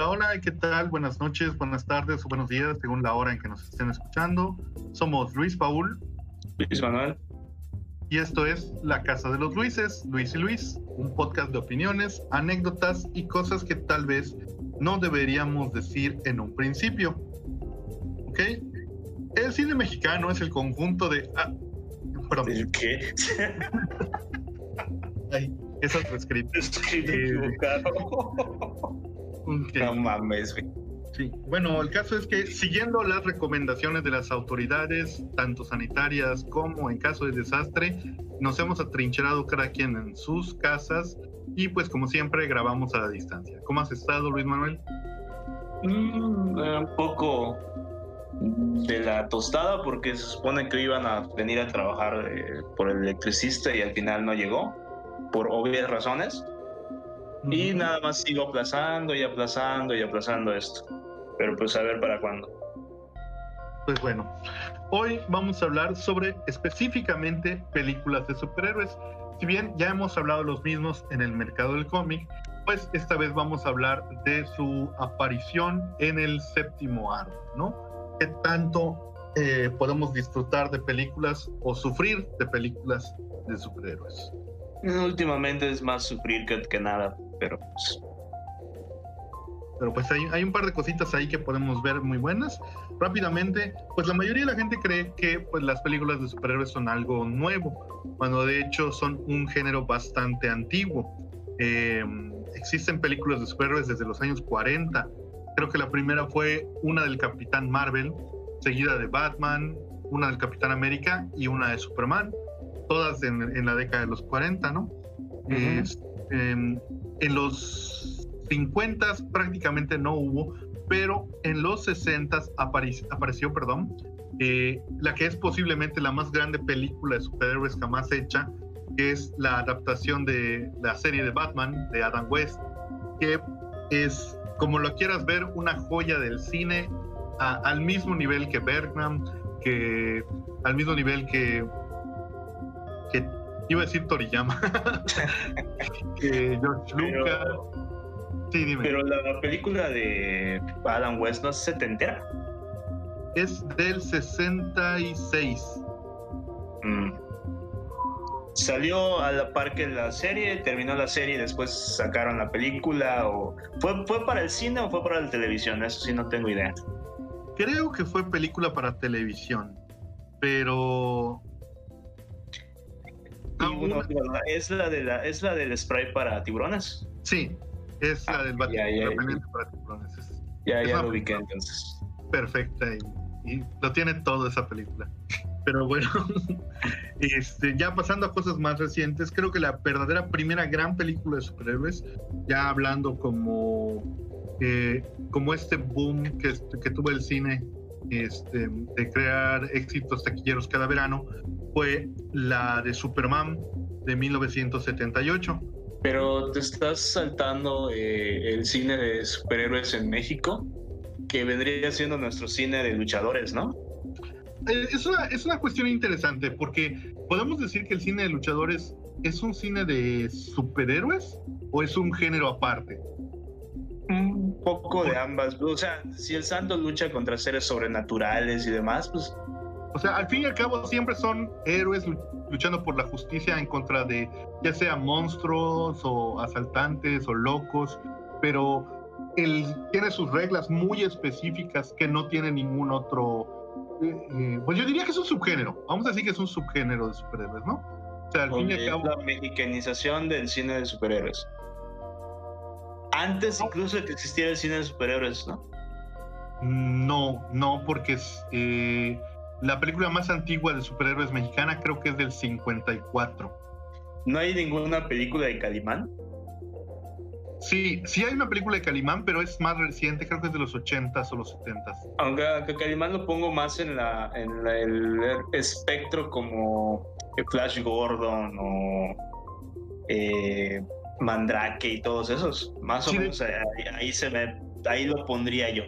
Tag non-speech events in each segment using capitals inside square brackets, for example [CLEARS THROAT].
Hola, hola, ¿qué tal? Buenas noches, buenas tardes o buenos días, según la hora en que nos estén escuchando. Somos Luis Paul. Luis Manuel. Y esto es La Casa de los Luises, Luis y Luis, un podcast de opiniones, anécdotas y cosas que tal vez no deberíamos decir en un principio. ¿Ok? El cine mexicano es el conjunto de... Ah, ¿El qué? Ay, es. [LAUGHS] Escrito eh, equivocado. [LAUGHS] [LAUGHS] No mames, Sí, bueno, el caso es que siguiendo las recomendaciones de las autoridades, tanto sanitarias como en caso de desastre, nos hemos atrincherado cada quien en sus casas y pues como siempre grabamos a la distancia. ¿Cómo has estado, Luis Manuel? Mm, eh, un poco de la tostada porque se supone que iban a venir a trabajar eh, por el electricista y al final no llegó, por obvias razones. Y nada más sigo aplazando y aplazando y aplazando esto. Pero pues a ver para cuándo. Pues bueno, hoy vamos a hablar sobre específicamente películas de superhéroes. Si bien ya hemos hablado los mismos en el mercado del cómic, pues esta vez vamos a hablar de su aparición en el séptimo aro, ¿no? ¿Qué tanto eh, podemos disfrutar de películas o sufrir de películas de superhéroes? Últimamente es más sufrir que, nada, pero pues pero pues hay, un par de cositas ahí que podemos ver muy buenas. Rápidamente, pues la mayoría de la gente cree que pues las películas de superhéroes son algo nuevo, cuando de hecho son un género bastante antiguo. Eh, existen películas de superhéroes desde los años 40. Creo que la primera fue una del Capitán Marvel, seguida de Batman, una del Capitán América y una de Superman, todas en, en la década de los 40, ¿no? Em, en los 50 prácticamente no hubo, pero en los 60 apareció, perdón, eh, la que es posiblemente la más grande película de superhéroes jamás hecha, que es la adaptación de la serie de Batman de Adam West, que es, como lo quieras ver, una joya del cine al mismo nivel que Bergman, que al mismo nivel que iba a decir Toriyama, que [LAUGHS] George Lucas. Pero la película de Adam West no se te entera. Es del 66. Mm. Salió a la par que la serie, terminó la serie y después sacaron la película. o ¿Fue, ¿Fue para el cine o fue para la televisión? Eso sí no tengo idea. Creo que fue película para televisión, pero ¿Es la de la es la del spray para tiburones? Sí, es la del ya, para Ya, ya lo ubiqué entonces. Perfecta y, y, lo tiene todo esa película. Pero bueno, [LAUGHS] este, ya pasando a cosas más recientes, creo que la verdadera primera gran película de superhéroes, ya hablando como, eh, como este boom que, que tuvo el cine este, de crear éxitos taquilleros cada verano, fue la de Superman de 1978 pero te estás saltando eh, el cine de superhéroes en México, que vendría siendo nuestro cine de luchadores, ¿no? Eh, es una, es una cuestión interesante porque podemos decir que el cine de luchadores es un cine de superhéroes o es un género aparte. Poco de ambas. O sea, si el santo lucha contra seres sobrenaturales y demás, pues... O sea, al fin y al cabo siempre son héroes luchando por la justicia en contra de ya sea monstruos o asaltantes o locos, pero él tiene sus reglas muy específicas que no tiene ningún otro. Eh, eh, pues yo diría que es un subgénero. Vamos a decir que es un subgénero de superhéroes, ¿no? O sea, al fin y al cabo. La mexicanización del cine de superhéroes. Antes incluso de que existiera el cine de superhéroes, ¿no? No, no, porque es, eh, la película más antigua de superhéroes mexicana creo que es del 54. ¿No hay ninguna película de Calimán? Sí, sí hay una película de Calimán, pero es más reciente, creo que es de los 80s o los 70s. Aunque, a Calimán lo pongo más en, la, en el espectro como Flash Gordon o eh, Mandrake y todos esos. Más o menos ahí, se me, ahí lo pondría yo.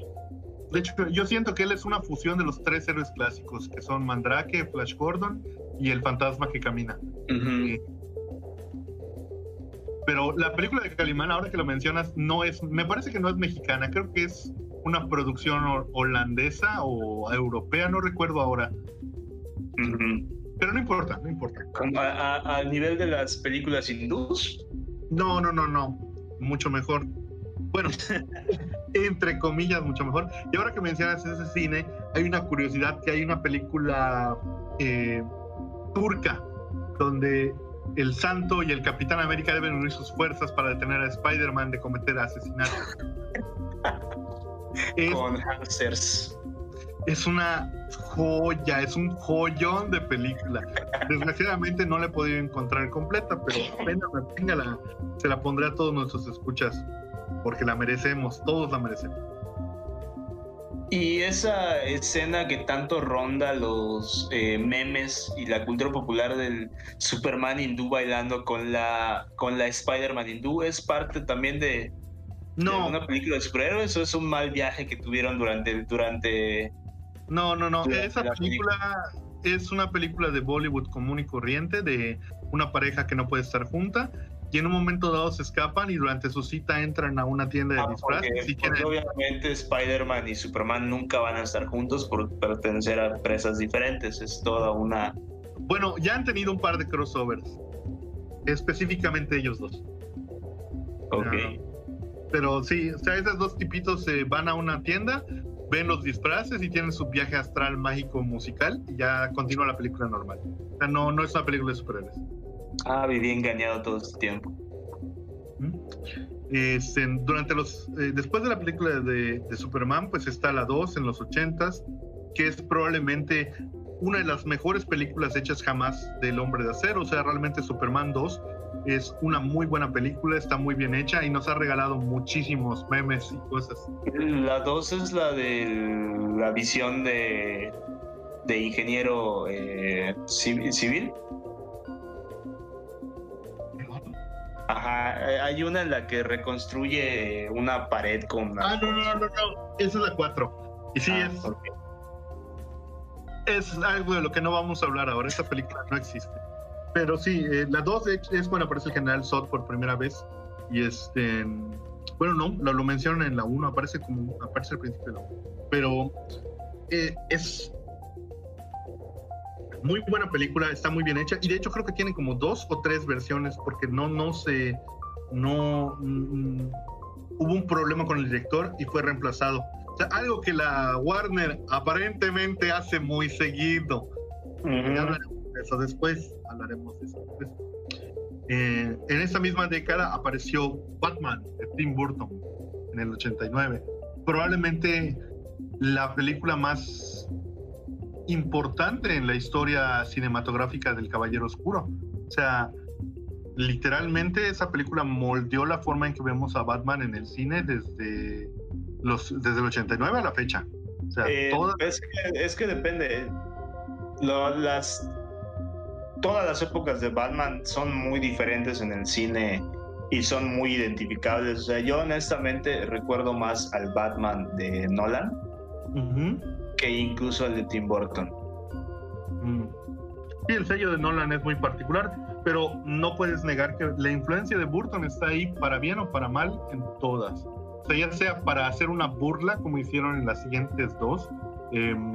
De hecho, yo siento que él es una fusión de los tres héroes clásicos, que son Mandrake, Flash Gordon y el fantasma que camina. Pero la película de Calimán, ahora que lo mencionas, no es, me parece que no es mexicana, creo que es una producción holandesa o europea, no recuerdo ahora. Pero no importa, no importa. ¿Al nivel de las películas hindús? No, no, no, no. Mucho mejor. Bueno, [LAUGHS] entre comillas, mucho mejor. Y ahora que mencionas ese cine, hay una curiosidad que hay una película eh, turca donde el Santo y el Capitán América deben unir sus fuerzas para detener a Spider-Man de cometer asesinatos. [LAUGHS] Con Hansers. Es una joya, es un joyón de película. Desgraciadamente no la he podido encontrar completa, pero apenas la se la pondré a todos nuestros escuchas, porque la merecemos, todos la merecemos. Y esa escena que tanto ronda los eh, memes y la cultura popular del Superman hindú bailando con la, con la Spider-Man hindú es parte también de, no. una película de superhéroes o es un mal viaje que tuvieron durante... durante no, no, no. Esa película es una película de Bollywood común y corriente de una pareja que no puede estar junta y en un momento dado se escapan y durante su cita entran a una tienda de ah, disfraces. Porque, obviamente Spider-Man y Superman nunca van a estar juntos por pertenecer a empresas diferentes. Es toda una... Bueno, ya han tenido un par de crossovers. Específicamente ellos dos. Ok. pero sí, o sea, esos dos tipitos se van a una tienda, ven los disfraces y tienen su viaje astral mágico musical y ya continúa la película normal. O sea, no, no es una película de superhéroes. Ah, viví engañado todo este tiempo. Este, durante los, eh, después de la película de, Superman, pues está la 2 en los 80s, que es probablemente una de las mejores películas hechas jamás del hombre de acero. O sea, realmente Superman 2 es una muy buena película, está muy bien hecha y nos ha regalado muchísimos memes y cosas. La 2 es la de la visión de, de ingeniero eh, civil. Ajá, eh, hay una en la que reconstruye una pared con... Ah, no, no, no, no, esa es la 4. Y sí, ah, es... Es algo de lo que no vamos a hablar ahora, esta película no existe. Pero sí, eh, la 2 es cuando aparece el general Zod por primera vez. Y este... Bueno, no, lo, lo mencionan en la 1, aparece como... Aparece al principio de la 1. Pero eh, es muy buena película, está muy bien hecha y de hecho creo que tiene como dos o tres versiones porque no, no se, no, mm, hubo un problema con el director y fue reemplazado. O sea, algo que la Warner aparentemente hace muy seguido. hablaremos de eso después, hablaremos de eso después. Eh, en esta misma década apareció Batman de Tim Burton en el 89. Probablemente la película más importante en la historia cinematográfica del Caballero Oscuro. O sea, literalmente esa película moldeó la forma en que vemos a Batman en el cine desde, los, desde el 89 a la fecha. O sea, eh, es, que, depende. las, todas las épocas de Batman son muy diferentes en el cine y son muy identificables. O sea, yo honestamente recuerdo más al Batman de Nolan que incluso el de Tim Burton. Mm. Sí, el sello de Nolan es muy particular, pero no puedes negar que la influencia de Burton está ahí para bien o para mal en todas. O sea, ya sea para hacer una burla, como hicieron en las siguientes dos,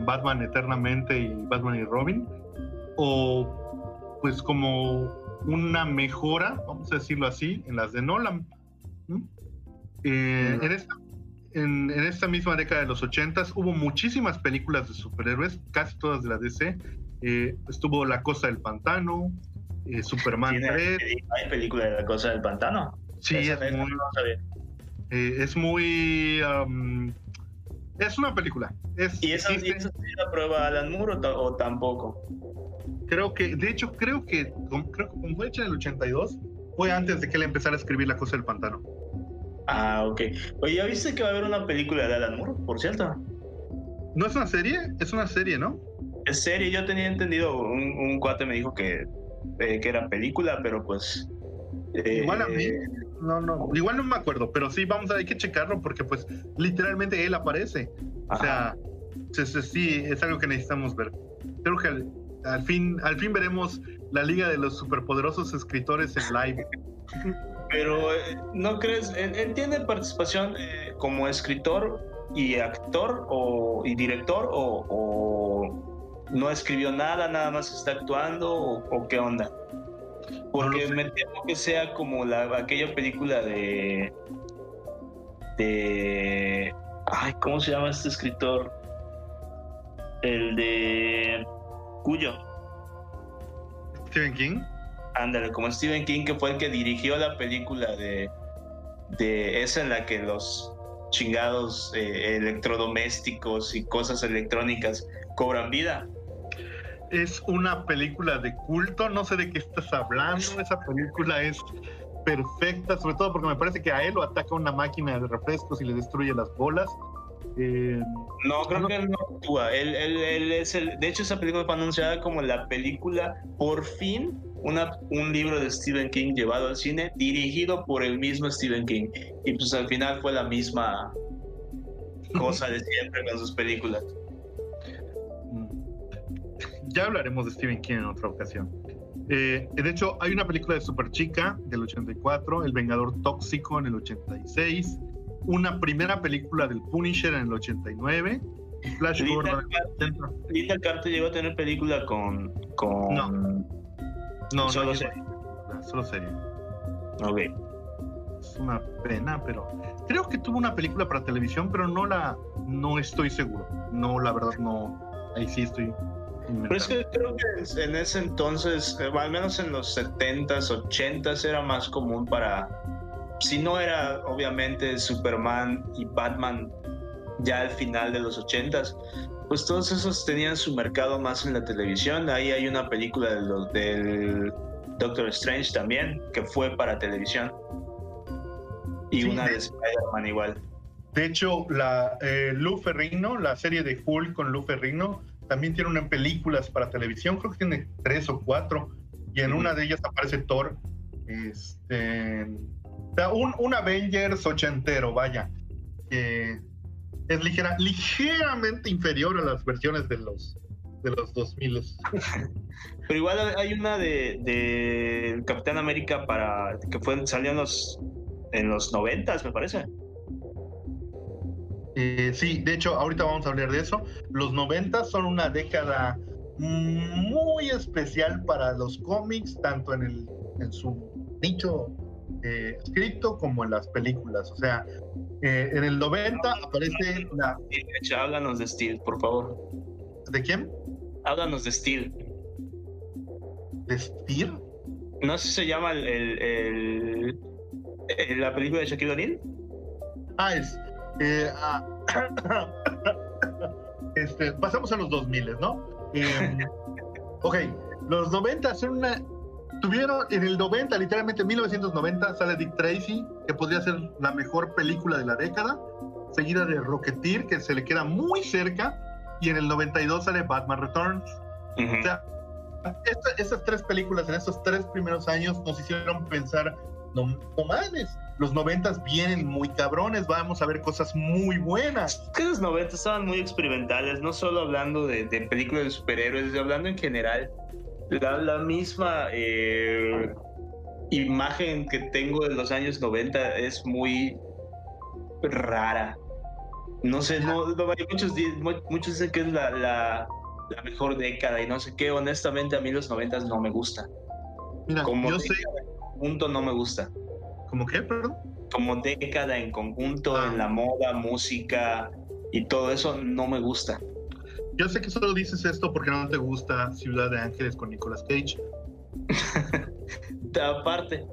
Batman Eternamente y Batman y Robin, o pues como una mejora, vamos a decirlo así, en las de Nolan. Eh, en esta en, esta misma década de los 80 hubo muchísimas películas de superhéroes, casi todas de la DC. Eh, estuvo La Cosa del Pantano, eh, Superman 3. ¿Hay película de La Cosa del Pantano? Sí, es muy, es muy. es una película. ¿Y esa, sí la prueba Alan Moore o, tampoco? Creo que, de hecho, creo que, creo que fue hecha en el 82, fue antes de que él empezara a escribir La Cosa del Pantano. Ah, ok. Oye, ¿ya viste que va a haber una película de Alan Moore, por cierto? ¿No es una serie? Es una serie, ¿no? Es serie, yo tenía entendido, un, cuate me dijo que, eh, que era película, pero pues... Eh, igual a mí, no, no, igual no me acuerdo, pero sí, vamos a, hay que checarlo porque pues literalmente él aparece. O sea, sí, es algo que necesitamos ver. Creo que al, fin, al fin veremos la Liga de los Superpoderosos Escritores en live. [LAUGHS] Pero, eh, ¿no crees? Él, tiene participación eh, como escritor y actor o, y director o, no escribió nada, nada más está actuando o, qué onda? Porque me temo que sea como la, aquella película de... de... Ay, ¿cómo se llama este escritor? El de... Cuyo. Stephen King. Ándale, como Stephen King, que fue el que dirigió la película de, de esa en la que los chingados eh, electrodomésticos y cosas electrónicas cobran vida. Es una película de culto, no sé de qué estás hablando, esa película es perfecta, sobre todo porque me parece que a él lo ataca una máquina de refrescos y le destruye las bolas. Eh, no, creo que él no actúa. Él, él, es el, de hecho, esa película fue anunciada como la película por fin una, un libro de Stephen King llevado al cine, dirigido por el mismo Stephen King. Y pues al final fue la misma cosa de siempre con sus películas. Mm. Ya hablaremos de Stephen King en otra ocasión. Eh, de hecho, hay una película de Super Chica del 84, El Vengador Tóxico en el 86, una primera película del Punisher en el 89, Flash Gordon. Carter llegó a tener película con. con... No. No, solo serie. Solo serie. Ok. Es una pena, pero creo que tuvo una película para televisión, pero no la, no estoy seguro. No, la verdad no. Ahí sí estoy. Pero es que creo que en ese entonces, eh, al menos en los 70s, 80s, era más común para. Si no era obviamente Superman y Batman ya al final de los 80s, pues todos esos tenían su mercado más en la televisión. Ahí hay una película del Doctor Strange también, que fue para televisión. Y una de, Spider-Man igual. De hecho, la eh, Lou Ferrino, la serie de Hulk con Lou Ferrino, también tiene una películas para televisión, creo que tiene tres o cuatro, y en una de ellas aparece Thor. Este, un, un Avengers ochentero, vaya es ligera, ligeramente inferior a las versiones de los de los 2000. [LAUGHS] Pero igual hay una de, de Capitán América para que fue salió en los en los 90 me parece. Eh, sí, de hecho, ahorita vamos a hablar de eso. Los 90 son una década muy especial para los cómics, tanto en, el, en su nicho eh, escrito como en las películas. O sea, eh, en el 90 aparece la. Háblanos de Steel, por favor. ¿De quién? Háblanos de Steel. ¿De Steel? No sé si se llama el, la película de Shaquille O'Neal. Ah, es. Eh, ah, [COUGHS] este, pasamos a los 2000, ¿no? Em, ok, los 90 son una Tuvieron en el 90, literalmente en 1990, sale Dick Tracy, que podría ser la mejor película de la década, seguida de Rocketeer, que se le queda muy cerca, y en el 92 sale Batman Returns. O sea, estas tres películas en estos tres primeros años nos hicieron pensar, no, no mames, los 90 vienen muy cabrones, vamos a ver cosas muy buenas. Que los 90 estaban muy experimentales, no solo hablando de, de películas de superhéroes, hablando en general la, la misma eh, imagen que tengo de los años 90 es muy rara. No sé, no, hay muchos, muchos dicen que es la, la, mejor década y no sé qué. Honestamente, a mí los 90 no me gusta. Mira, Como yo sé. conjunto no me gusta. ¿Cómo qué, perdón? Como década en conjunto, en ah. la moda, música y todo eso, no me gusta. Yo sé que solo dices esto porque no te gusta Ciudad de Ángeles con Nicolas Cage. [LAUGHS] Aparte.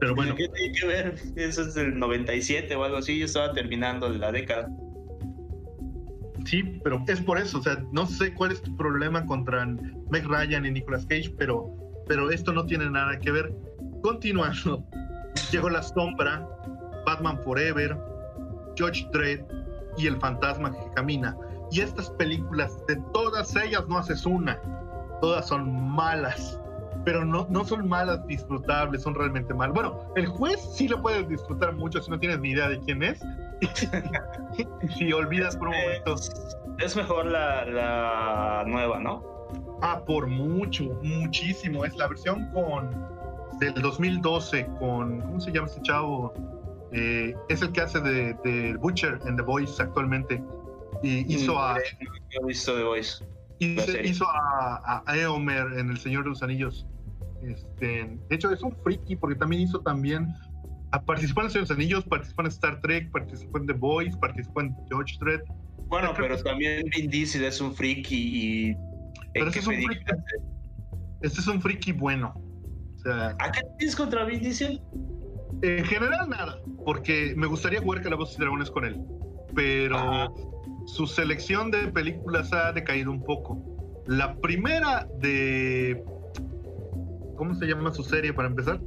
Pero bueno. ¿Qué tiene que ver? Eso es del 97 o algo así. Yo estaba terminando la década. Sí, pero es por eso. O sea, no sé cuál es tu problema contra Meg Ryan y Nicolas Cage, pero, pero esto no tiene nada que ver. Continuando. [LAUGHS] Llegó La Sombra, Batman Forever, George Dredd y El Fantasma que camina y estas películas, de todas ellas no haces una, todas son malas, pero no, no son malas disfrutables, son realmente malas. Bueno, el juez sí lo puedes disfrutar mucho si no tienes ni idea de quién es. [LAUGHS] si olvidas por un momento. Es, mejor la, la, nueva, ¿no? Ah, por mucho, muchísimo. Es la versión con del 2012 con, ¿cómo se llama este chavo? Eh, es el que hace de, de, Butcher en The Voice actualmente. Y hizo mm, a... visto The Voice. Hizo, a, a, Eomer en El Señor de los Anillos. Este, de hecho, es un friki porque también hizo también... A, participó en El Señor de los Anillos, participó en Star Trek, participó en The Voice, participó en George Dredd. Bueno, pero también Vin Diesel es un friki y... Pero este es un friki. Este es un friki bueno. O sea, ¿A qué tienes contra Vin Diesel? En general nada, porque me gustaría jugar Calabozos y Dragones con él, pero su selección de películas ha decaído un poco. La primera de... ¿Cómo se llama su serie para empezar?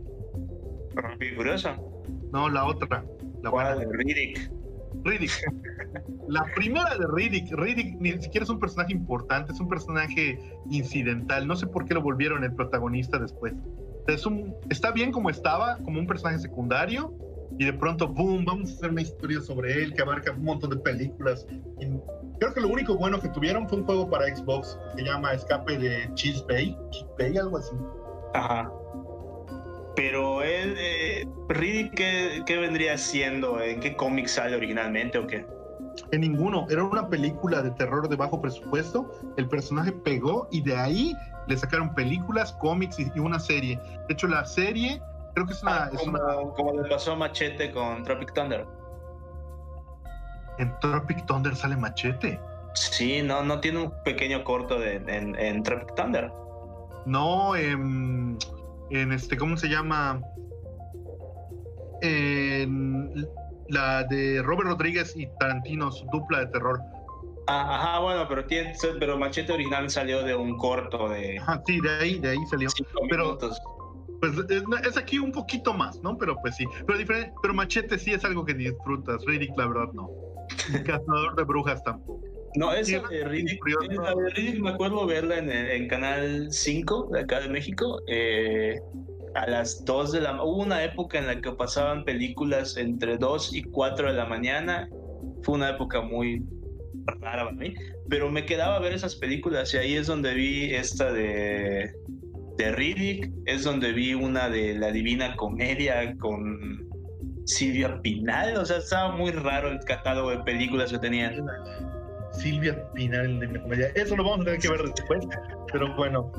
Furiosa. No, la otra. La buena. de Riddick. Riddick. [LAUGHS] La primera de Riddick. Riddick ni siquiera es un personaje importante, es un personaje incidental. No sé por qué lo volvieron el protagonista después. Es un, está bien como estaba, como un personaje secundario, y de pronto, boom, vamos a hacer una historia sobre él que abarca un montón de películas. Y creo que lo único bueno que tuvieron fue un juego para Xbox que se llama Escape de Cheese Bay, Cheese Bay, algo así. Ajá. Pero él, eh, Riddick, ¿qué, ¿qué, vendría siendo? ¿En qué cómic sale originalmente o qué? En ninguno. Era una película de terror de bajo presupuesto. El personaje pegó y de ahí le sacaron películas, cómics y, una serie. De hecho, la serie creo que es una, ah, como, le pasó a Machete con Tropic Thunder. En Tropic Thunder sale Machete. Sí, no, no tiene un pequeño corto de, en, en Tropic Thunder. No, en, en este, ¿cómo se llama? En la de Robert Rodríguez y Tarantino, su dupla de terror. Ah, ajá, bueno, pero, tiene, pero Machete original salió de un corto de. Ajá, sí, de ahí, de ahí salió. Pero, pues es, aquí un poquito más, ¿no? Pero pues sí. Pero, diferente, pero Machete sí es algo que disfrutas. Riddick, la verdad, no. [LAUGHS] Cazador de brujas tampoco. No, esa de Riddick, me acuerdo verla en, en, Canal 5 de acá de México. Eh, a las 2 de la Hubo una época en la que pasaban películas entre 2 y 4 de la mañana. Fue una época muy rara para mí, pero me quedaba a ver esas películas y ahí es donde vi esta de, de Riddick, es donde vi una de La Divina Comedia con Silvia Pinal, o sea, estaba muy raro el catálogo de películas que tenían. Silvia Pinal de Comedia. Eso lo vamos a tener que ver después, pero bueno.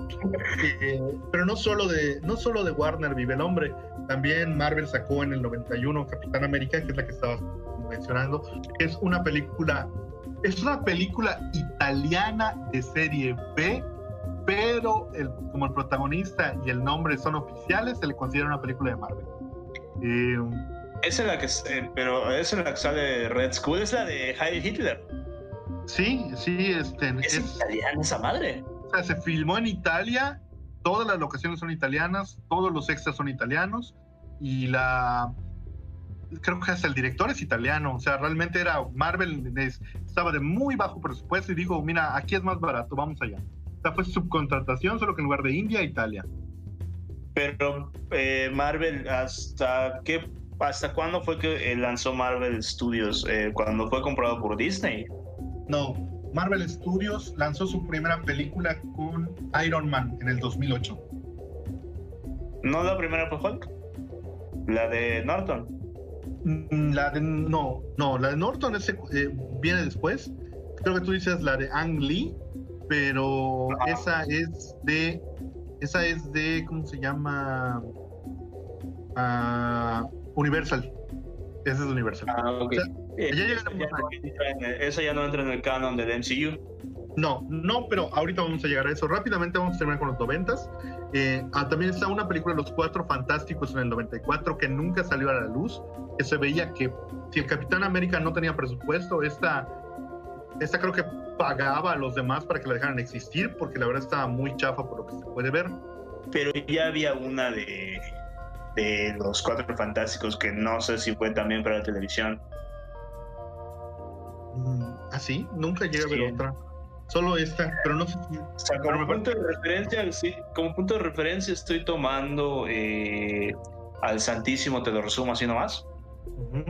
Eh, pero no solo, de, no solo de Warner vive el hombre, también Marvel sacó en el 91 Capitán América, que es la que estabas mencionando, es una película, es una película italiana de serie B, pero el, como el protagonista y el nombre son oficiales, se le considera una película de Marvel. Eh, es la que, eh, pero es la que sale Red School, es la de Heil Hitler. Sí, sí, este. ¿Es, italiana esa madre? O sea, se filmó en Italia, todas las locaciones son italianas, todos los extras son italianos y la. Creo que hasta el director es italiano, o sea, realmente era Marvel, estaba de muy bajo presupuesto y dijo: Mira, aquí es más barato, vamos allá. Fue subcontratación, solo que en lugar de India, Italia. Pero eh, Marvel, ¿hasta qué ¿Hasta cuándo fue que eh, lanzó Marvel Studios? Eh, ¿Cuándo fue comprado por Disney? No, Marvel Studios lanzó su primera película con Iron Man en el 2008. ¿No la primera fue Hulk? ¿La de Norton? Mm, la de. No, no, la de Norton eh, viene después. Creo que tú dices la de Ang Lee, pero esa es de. Esa es de. ¿Cómo se llama? Uh, Universal. Esa es Universal. Ah, ok. esa, ya no entra en el canon del MCU. No, no, pero ahorita vamos a llegar a eso. Rápidamente vamos a terminar con los noventas. Eh, ah, también está una película, Los Cuatro Fantásticos, en el 94, que nunca salió a la luz, que se veía que si el Capitán América no tenía presupuesto, esta, esta creo que pagaba a los demás para que la dejaran existir, porque la verdad estaba muy chafa por lo que se puede ver. Pero ya había una de de los Cuatro Fantásticos, que no sé si fue también para la televisión. ¿Ah, sí? Nunca llega a ver otra. Solo esta, pero no sé si... como, punto de referencia, sí, como punto de referencia estoy tomando eh, al Santísimo, te lo resumo así nomás.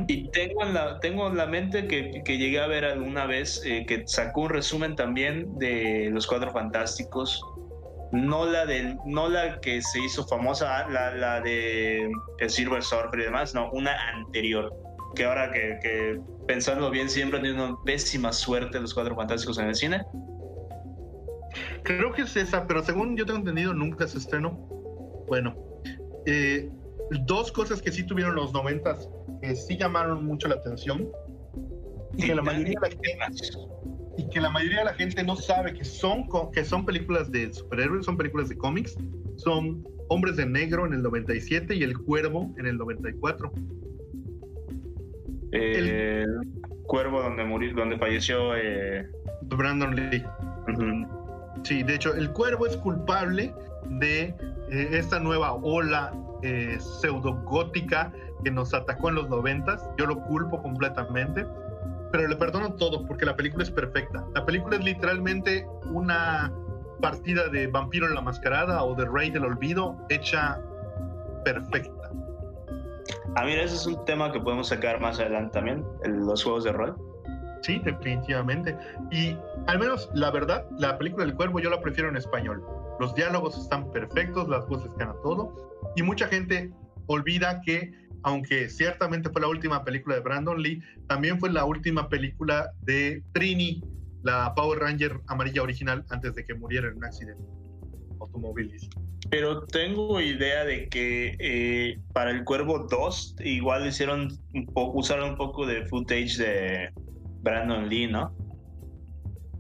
Y tengo en la, tengo en la mente que, que llegué a ver alguna vez eh, que sacó un resumen también de los Cuatro Fantásticos no la de, no la que se hizo famosa, la, la de el Silver Surfer y demás, no, una anterior. Que ahora que, que pensando bien, siempre han tenido una pésima suerte los cuatro fantásticos en el cine. Creo que es esa, pero según yo tengo entendido, nunca se estrenó. Bueno, eh, dos cosas que sí tuvieron los noventas que sí llamaron mucho la atención y que la mayoría de la gente, y que la mayoría de la gente no sabe que son que son películas de superhéroes, son películas de cómics, son Hombres de Negro en el 97 y El Cuervo en el 94. el Cuervo donde murió, donde falleció eh... Brandon Lee. Sí, de hecho, El Cuervo es culpable de eh, esta nueva ola eh, pseudo-gótica que nos atacó en los noventas. Yo lo culpo completamente, pero le perdono todo porque la película es perfecta. La película es literalmente una partida de Vampiro en la Mascarada o de Rey del Olvido hecha perfecta. Ah, mira, ese es un tema que podemos sacar más adelante también, los juegos de rol. Sí, definitivamente. Y al menos, la verdad, la película del cuervo yo la prefiero en español. Los diálogos están perfectos, las voces a todo. Y mucha gente olvida que, aunque ciertamente fue la última película de Brandon Lee, también fue la última película de Trini, la Power Ranger amarilla original, antes de que muriera en un accidente automovilístico. Pero tengo idea de que eh, para el Cuervo 2 igual hicieron un poco, usaron un poco de footage de Brandon Lee, ¿no?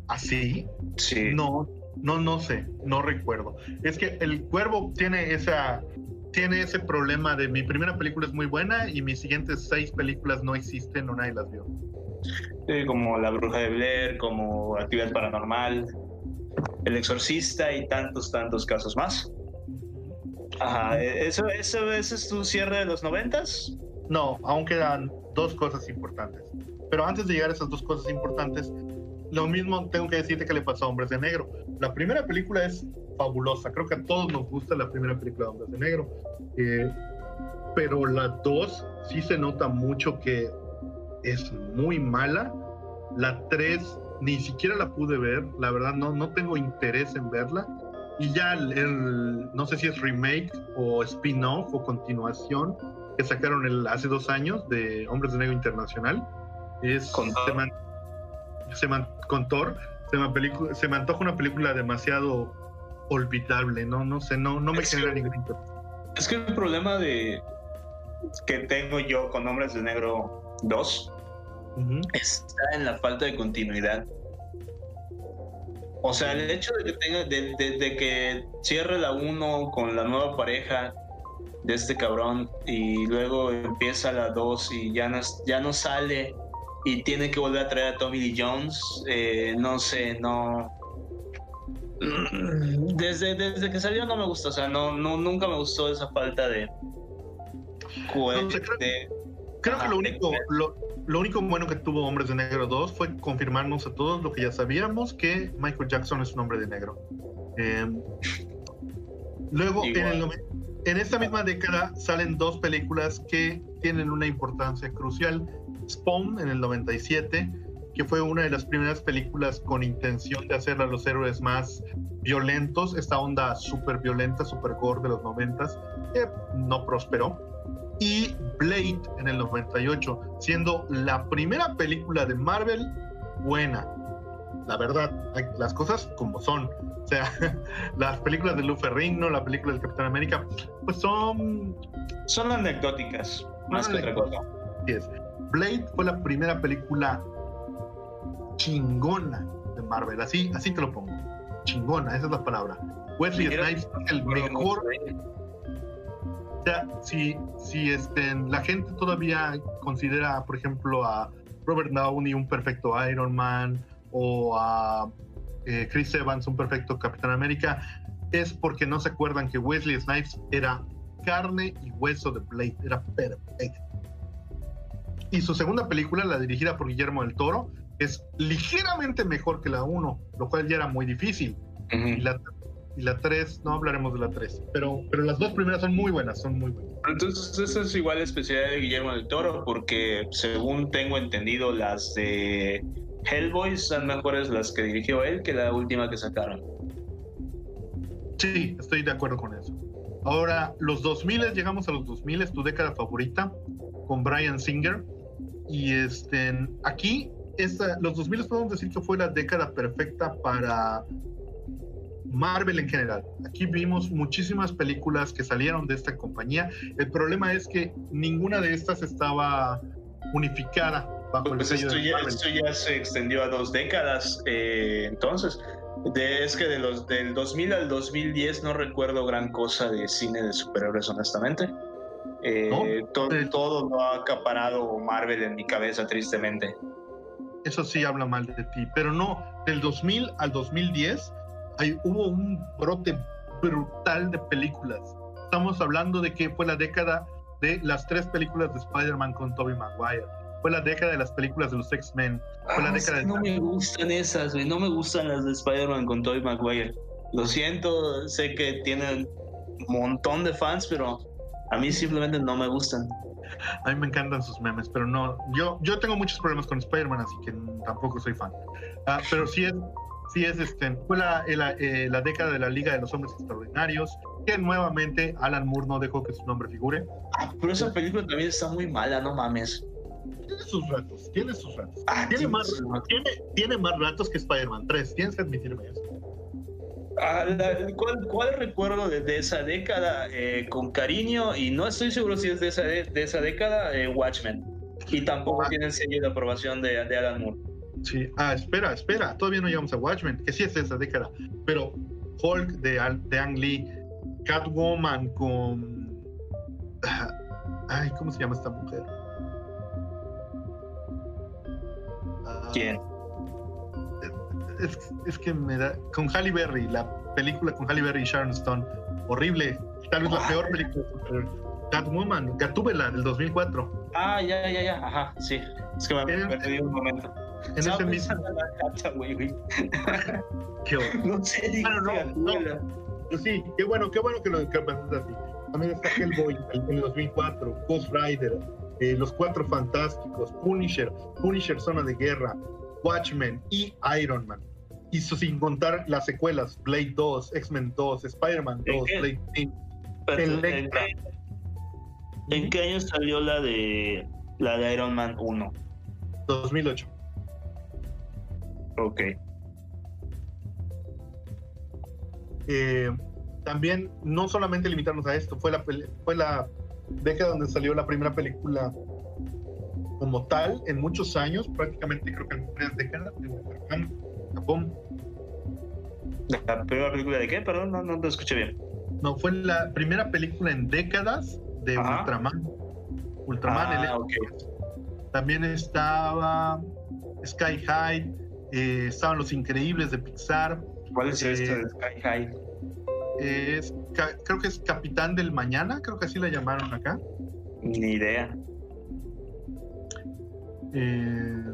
¿Así? ¿Ah, sí. No, no, no sé, no recuerdo. Es que el Cuervo tiene esa, tiene ese problema de mi primera película es muy buena y mis siguientes seis películas no existen o nadie las vio. Sí, como La Bruja de Blair, como Actividad Paranormal, El Exorcista y tantos, tantos casos más. Ajá, ¿eso, eso, ¿ese es tu cierre de los noventas? No, aún quedan dos cosas importantes. Pero antes de llegar a esas dos cosas importantes, lo mismo tengo que decirte que le pasó a Hombres de Negro. La primera película es fabulosa. Creo que a todos nos gusta la primera película de Hombres de Negro. Eh, pero la dos sí se nota mucho que es muy mala. La tres ni siquiera la pude ver. La verdad no, no tengo interés en verla. Y ya el, no sé si es remake o spin-off o continuación que sacaron el, hace dos años de Hombres de Negro Internacional es, con, se, man, se man, con Thor. Se me, se me antoja una película demasiado olvidable, ¿no? No sé, no, no me es genera ningún Es que el problema de que tengo yo con Hombres de Negro 2 uh -huh. está en la falta de continuidad. O sea, el hecho de que, tenga, de, de, de que cierre la 1 con la nueva pareja de este cabrón y luego empieza la 2 y ya no, ya no sale y tiene que volver a traer a Tommy Lee Jones. Eh, no sé, no. [CLEARS THROAT] Desde, desde que salió no me gustó, o sea, no, no nunca me gustó esa falta de. No, sea, creo, de, creo ajá, que lo único, de... lo, lo, único bueno que tuvo Hombres de Negro 2 fue confirmarnos a todos lo que ya sabíamos: que Michael Jackson es un hombre de negro. Eh, luego, en, el, en esta misma década salen dos películas que tienen una importancia crucial. Spawn en el 97, que fue una de las primeras películas con intención de hacer a los héroes más violentos, esta onda súper violenta, súper gore de los 90, que no prosperó. Y Blade en el 98, siendo la primera película de Marvel buena. La verdad, las cosas como son. O sea, [LAUGHS] las películas de Lou Ferrigno, la película del Capitán América, pues son... Son anecdóticas, más que otra cosa. Yes. Blade fue la primera película chingona de Marvel, así, así te lo pongo. Chingona, esa es la palabra. Wesley Snipes es el mejor. O sea, si, si este, la gente todavía considera, por ejemplo, a Robert Downey un perfecto Iron Man o a eh, Chris Evans un perfecto Capitán América, es porque no se acuerdan que Wesley Snipes era carne y hueso de Blade, era perfecto. Y su segunda película, la dirigida por Guillermo del Toro, es ligeramente mejor que la 1, lo cual ya era muy difícil. Uh -huh. Y la y la 3, no hablaremos de la 3, pero, pero las dos primeras son muy buenas, son muy buenas. Entonces, esa es igual la especialidad de Guillermo del Toro, porque según tengo entendido, las de Hellboy son mejores las que dirigió él que la última que sacaron. Sí, estoy de acuerdo con eso. Ahora, los 2000 llegamos a los 2000, es tu década favorita, con Brian Singer. Y este, aquí, esta, los 2000 podemos decir que fue la década perfecta para Marvel en general. Aquí vimos muchísimas películas que salieron de esta compañía. El problema es que ninguna de estas estaba unificada bajo pues esto, ya, esto ya se extendió a dos décadas. Eh, entonces, es que de los, del 2000 al 2010 no recuerdo gran cosa de cine de superhéroes, honestamente. Eh, todo, todo lo ha acaparado Marvel en mi cabeza, tristemente. Eso sí habla mal de ti, pero no, del 2000 al 2010 hay, hubo un brote brutal de películas. Estamos hablando de que fue la década de las tres películas de Spider-Man con Tobey Maguire fue la década de las películas de los X-Men. Fue la ah, década No me gustan esas, güey. No me gustan las de Spider-Man con Tobey Maguire. Lo siento, sé que tienen un montón de fans, pero a mí simplemente no me gustan. A mí me encantan sus memes, pero no. Yo, yo tengo muchos problemas con Spider-Man, así que tampoco soy fan. Ah, pero sí es, sí es este, fue la, eh, la, década de la Liga de los Hombres Extraordinarios, que nuevamente Alan Moore no dejó que su nombre figure. Ah, pero esa película también está muy mala, no mames tiene sus ratos, tiene sus ratos. Ah, tiene, más, tiene, tiene, más ratos que Spider-Man 3, tienes que admitirme eso. Ah, ¿cuál, recuerdo de, esa década eh, con cariño? Y no estoy seguro si es de esa, de, esa década, eh, Watchmen. Y tampoco ah. tiene el sello de aprobación de, de Alan Moore. Sí, ah, espera, espera, todavía no llegamos a Watchmen, que sí es de esa década. Pero Hulk de, de Ang Lee, Catwoman con. Ay, ¿cómo se llama esta mujer? ¿Quién? Es, que me da. Con Halle Berry, la película con Halle Berry y Sharon Stone. Horrible. Tal vez la peor película. Catwoman, Gatúbela del 2004. Ah, ya, ya, ya. Ajá, sí. Es que me, perdí un momento. En ese mismo. [LAUGHS] qué no sé, no, Sí, qué bueno, qué bueno que lo que así. También está Hellboy en el 2004, Ghost Rider, eh, Los Cuatro Fantásticos, Punisher, Punisher Zona de Guerra, Watchmen y Iron Man. Y sin contar las secuelas, Blade 2, X-Men 2, Spider-Man 2, Blade 5. ¿En, ¿En qué año salió la de la de Iron Man 1? 2008. Ok. Eh, también no solamente limitarnos a esto, fue la, fue la década donde salió la primera película como tal en muchos años, prácticamente creo que en tres décadas, de Japón. ¿La primera película de qué? Perdón, no, no lo escuché bien. No, fue la primera película en décadas de Ultraman. Ultraman, ah, También estaba Sky High, eh, estaban Los Increíbles de Pixar. ¿Cuál es este de Sky High? Es, creo que es Capitán del Mañana, creo que así la llamaron acá. Ni idea. Eh,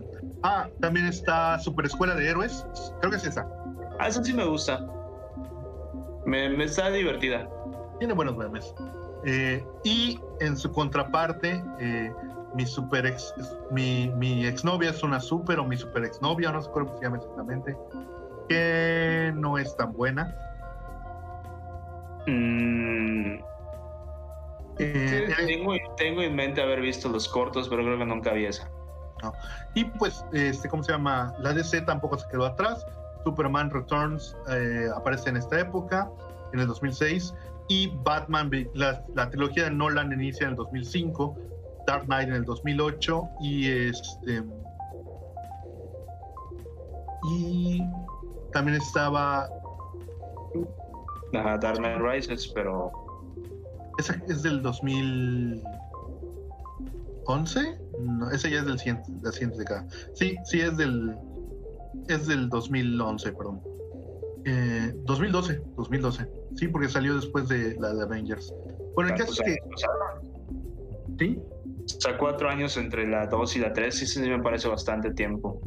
ah, también está Super Escuela de Héroes, creo que es esa. Ah, esa sí me gusta. Me, me está divertida. Tiene buenos memes. Eh, y en su contraparte, eh, mi super ex, mi, mi exnovia es una super o mi super exnovia, no sé cómo se llama exactamente, que no es tan buena. Mm. Eh, tengo, en mente haber visto los cortos, pero creo que nunca vi esa. Y pues, este, ¿cómo se llama? La DC tampoco se quedó atrás. Superman Returns eh, aparece en esta época, en el 2006. Y Batman, la, la, trilogía de Nolan inicia en el 2005. Dark Knight en el 2008. Y este. Y también estaba Ajá, Dark Knight Rises, pero. ¿Esa es del 2011? No, ese ya es del siguiente, la siguiente década. Sí, sí, es del. Es del 2011, perdón. Eh, 2012, 2012. Sí, porque salió después de la de Avengers. Bueno, el caso es que. ¿Sí? O sea, cuatro años entre la 2 y la 3, sí, sí me parece bastante tiempo.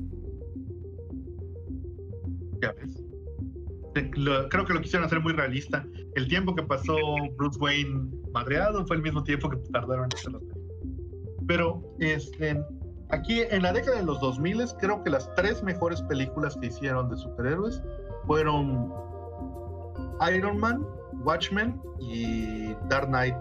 Ya ves creo que lo quisieron hacer muy realista. El tiempo que pasó Bruce Wayne madreado fue el mismo tiempo que tardaron en hacer Pero este, aquí en la década de los 2000 creo que las tres mejores películas que hicieron de superhéroes fueron Iron Man, Watchmen y Dark Knight.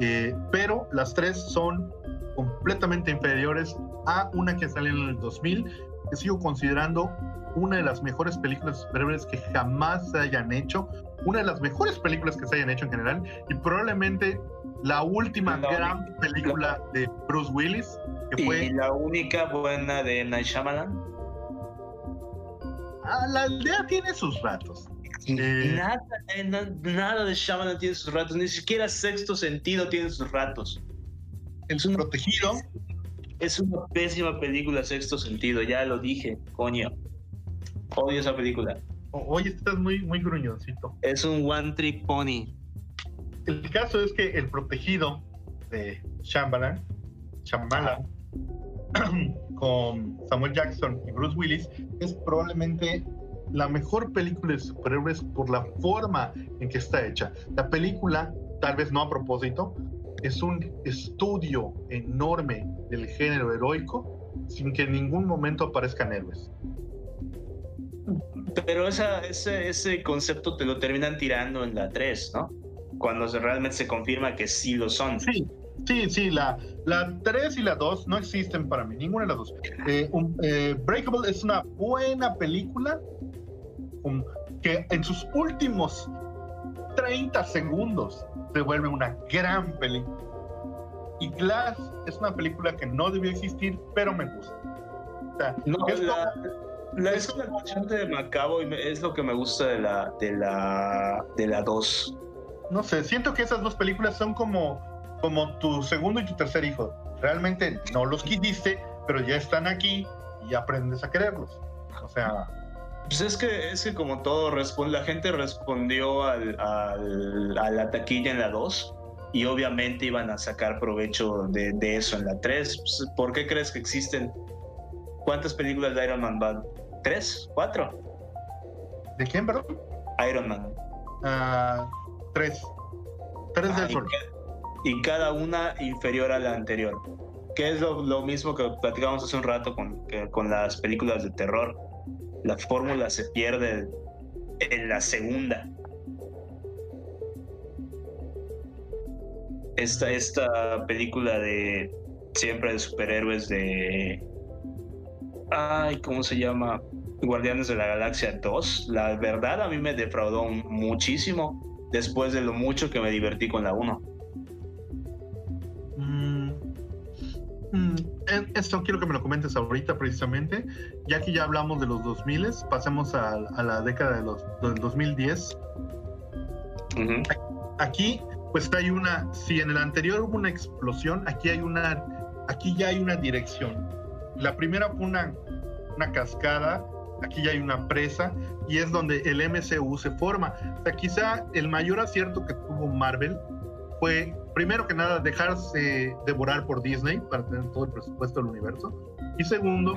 Eh, pero las tres son completamente inferiores a una que salió en el 2000, que sigo considerando una de las mejores películas superhéroes que jamás se hayan hecho, una de las mejores películas que se hayan hecho en general, y probablemente la última gran película de Bruce Willis, que y fue... la única buena de Night Shyamalan. Ah, la aldea tiene sus ratos. Eh, nada, eh, na- nada de Shyamalan tiene sus ratos, ni siquiera Sexto Sentido tiene sus ratos. El protegido, Es una pésima película Sexto Sentido, ya lo dije, coño. Odio esa película. oye, estás muy, muy gruñoncito. Es un one trick pony. El caso es que El protegido de Shyamalan, Shyamalan, [CLEARS THROAT] con Samuel Jackson y Bruce Willis, es probablemente la mejor película de superhéroes por la forma en que está hecha. La película, tal vez no a propósito, es un estudio enorme del género heroico sin que en ningún momento aparezcan héroes. Pero ese, ese concepto te lo terminan tirando en la 3, ¿no? Cuando se- realmente se confirma que sí lo son. Sí, sí, sí, la, la 3 y la 2 no existen para mí, ninguna de las dos. Eh, un- eh, Breakable es una buena película um, que en sus últimos 30 segundos se vuelve una gran película. Y Glass es una película que no debió existir, pero me gusta. O sea, No, es la, la es escena de Macabo y es lo que me gusta de la de la de la 2. No sé, siento que esas dos películas son como, como tu segundo y tu tercer hijo. Realmente no los quisiste, pero ya están aquí y aprendes a quererlos. O sea, Pues es que es que como todo la gente respondió al, al- a la taquilla en la 2 y obviamente iban a sacar provecho de, de eso en la 3. Pues, ¿Por qué crees que existen? ¿Cuántas películas de Iron Man van? ¿Tres? ¿Cuatro? ¿de quién, perdón? Iron Man. Ah, tres. Tres Ah, del y, sol. y cada una inferior a la anterior. Que es lo, lo mismo que platicábamos hace un rato con, que- con las películas de terror. La fórmula se pierde en la segunda. Esta, esta película de siempre de superhéroes de... Ay, ¿cómo se llama? Guardianes de la Galaxia 2. La verdad a mí me defraudó muchísimo después de lo mucho que me divertí con la 1. Mm, mm, eh, esto quiero que me lo comentes ahorita precisamente, ya que ya hablamos de los 2000, pasemos a, a la década de los, del 2010. Aquí, pues hay una, si en el anterior hubo una explosión, aquí hay una, aquí ya hay una dirección. La primera fue una, una cascada, aquí ya hay una presa y es donde el MCU se forma. O sea, quizá el mayor acierto que tuvo Marvel fue, primero que nada, dejarse devorar por Disney para tener todo el presupuesto del universo. Y segundo,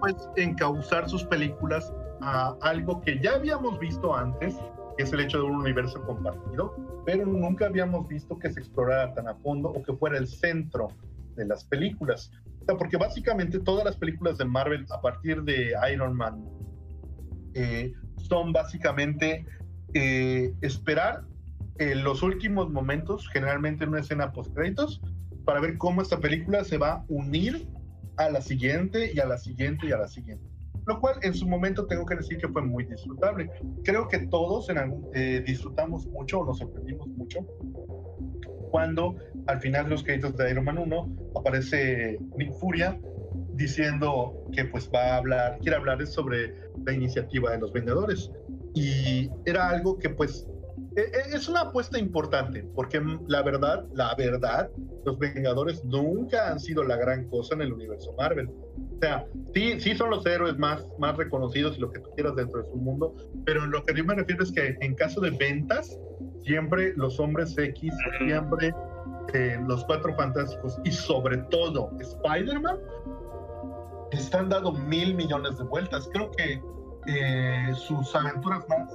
pues encauzar sus películas a algo que ya habíamos visto antes, que es el hecho de un universo compartido, pero nunca habíamos visto que se explorara tan a fondo o que fuera el centro de las películas. O sea, porque básicamente todas las películas de Marvel a partir de Iron Man eh, son básicamente eh, esperar eh, los últimos momentos, generalmente en una escena post créditos, para ver cómo esta película se va a unir a la siguiente y a la siguiente y a la siguiente. Lo cual en su momento tengo que decir que fue muy disfrutable. Creo que todos en algún, eh, disfrutamos mucho o nos sorprendimos mucho cuando al final de los créditos de Iron Man 1 aparece Nick Furia diciendo que pues va a hablar, quiere hablar sobre la iniciativa de los vendedores. Y era algo que pues e- e- es una apuesta importante, porque la verdad, la verdad, los Vengadores nunca han sido la gran cosa en el universo Marvel. O sea, sí, sí son los héroes más, más reconocidos y lo que tú quieras dentro de su mundo, pero lo que yo me refiero es que en caso de ventas, siempre los hombres X, siempre eh, los cuatro fantásticos y sobre todo Spider-Man están dando mil millones de vueltas. Creo que eh, sus aventuras más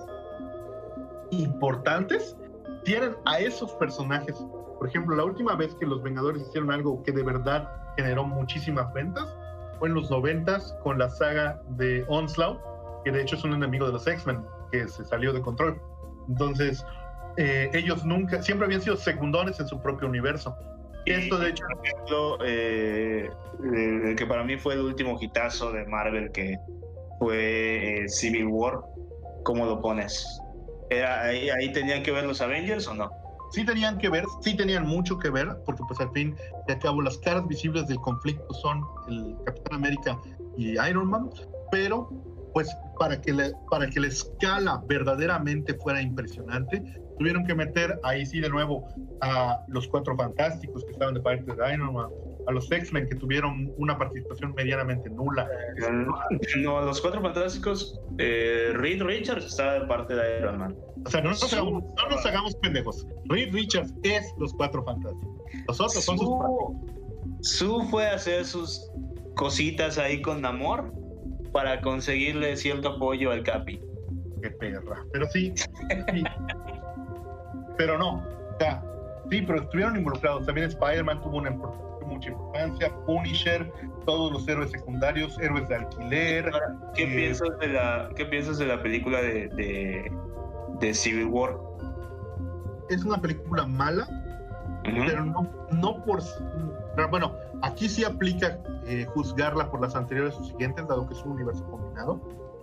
importantes tienen a esos personajes. Por ejemplo, la última vez que los Vengadores hicieron algo que de verdad generó muchísimas ventas fue en los noventas con la saga de Onslaught, que de hecho es un enemigo de los X-Men, que se salió de control. Entonces, eh, ellos nunca, siempre habían sido secundones en su propio universo. Y esto, de hecho, ejemplo, eh, que para mí fue el último hitazo de Marvel, que fue eh, Civil War, ¿cómo lo pones? ¿Era, ahí, ¿Ahí tenían que ver los Avengers o no? sí tenían que ver, sí tenían mucho que ver, porque pues al fin de acabo las caras visibles del conflicto son el Capitán América y Iron Man, pero pues para que, le, para que la escala verdaderamente fuera impresionante, tuvieron que meter ahí sí de nuevo a los cuatro fantásticos que estaban de parte de Iron Man, a los X-Men que tuvieron una participación medianamente nula. No, los cuatro fantásticos, eh, Reed Richards está de parte de Iron Man. O sea, no nos, hagamos, no nos hagamos pendejos. Reed Richards es los cuatro fantásticos. Los otros son sus Su fue a hacer sus cositas ahí con Namor para conseguirle cierto apoyo al Capi. Qué perra. Pero sí. [LAUGHS] pero no. O sea, sí, pero estuvieron involucrados. También Spider-Man tuvo una mucha importancia. Punisher, todos los héroes secundarios, héroes de alquiler. ¿qué, eh, piensas, de la, ¿qué piensas de la película de, de, Civil War? Es una película mala, pero no, no por. Bueno, aquí sí aplica eh, juzgarla por las anteriores o siguientes, dado que es un universo combinado,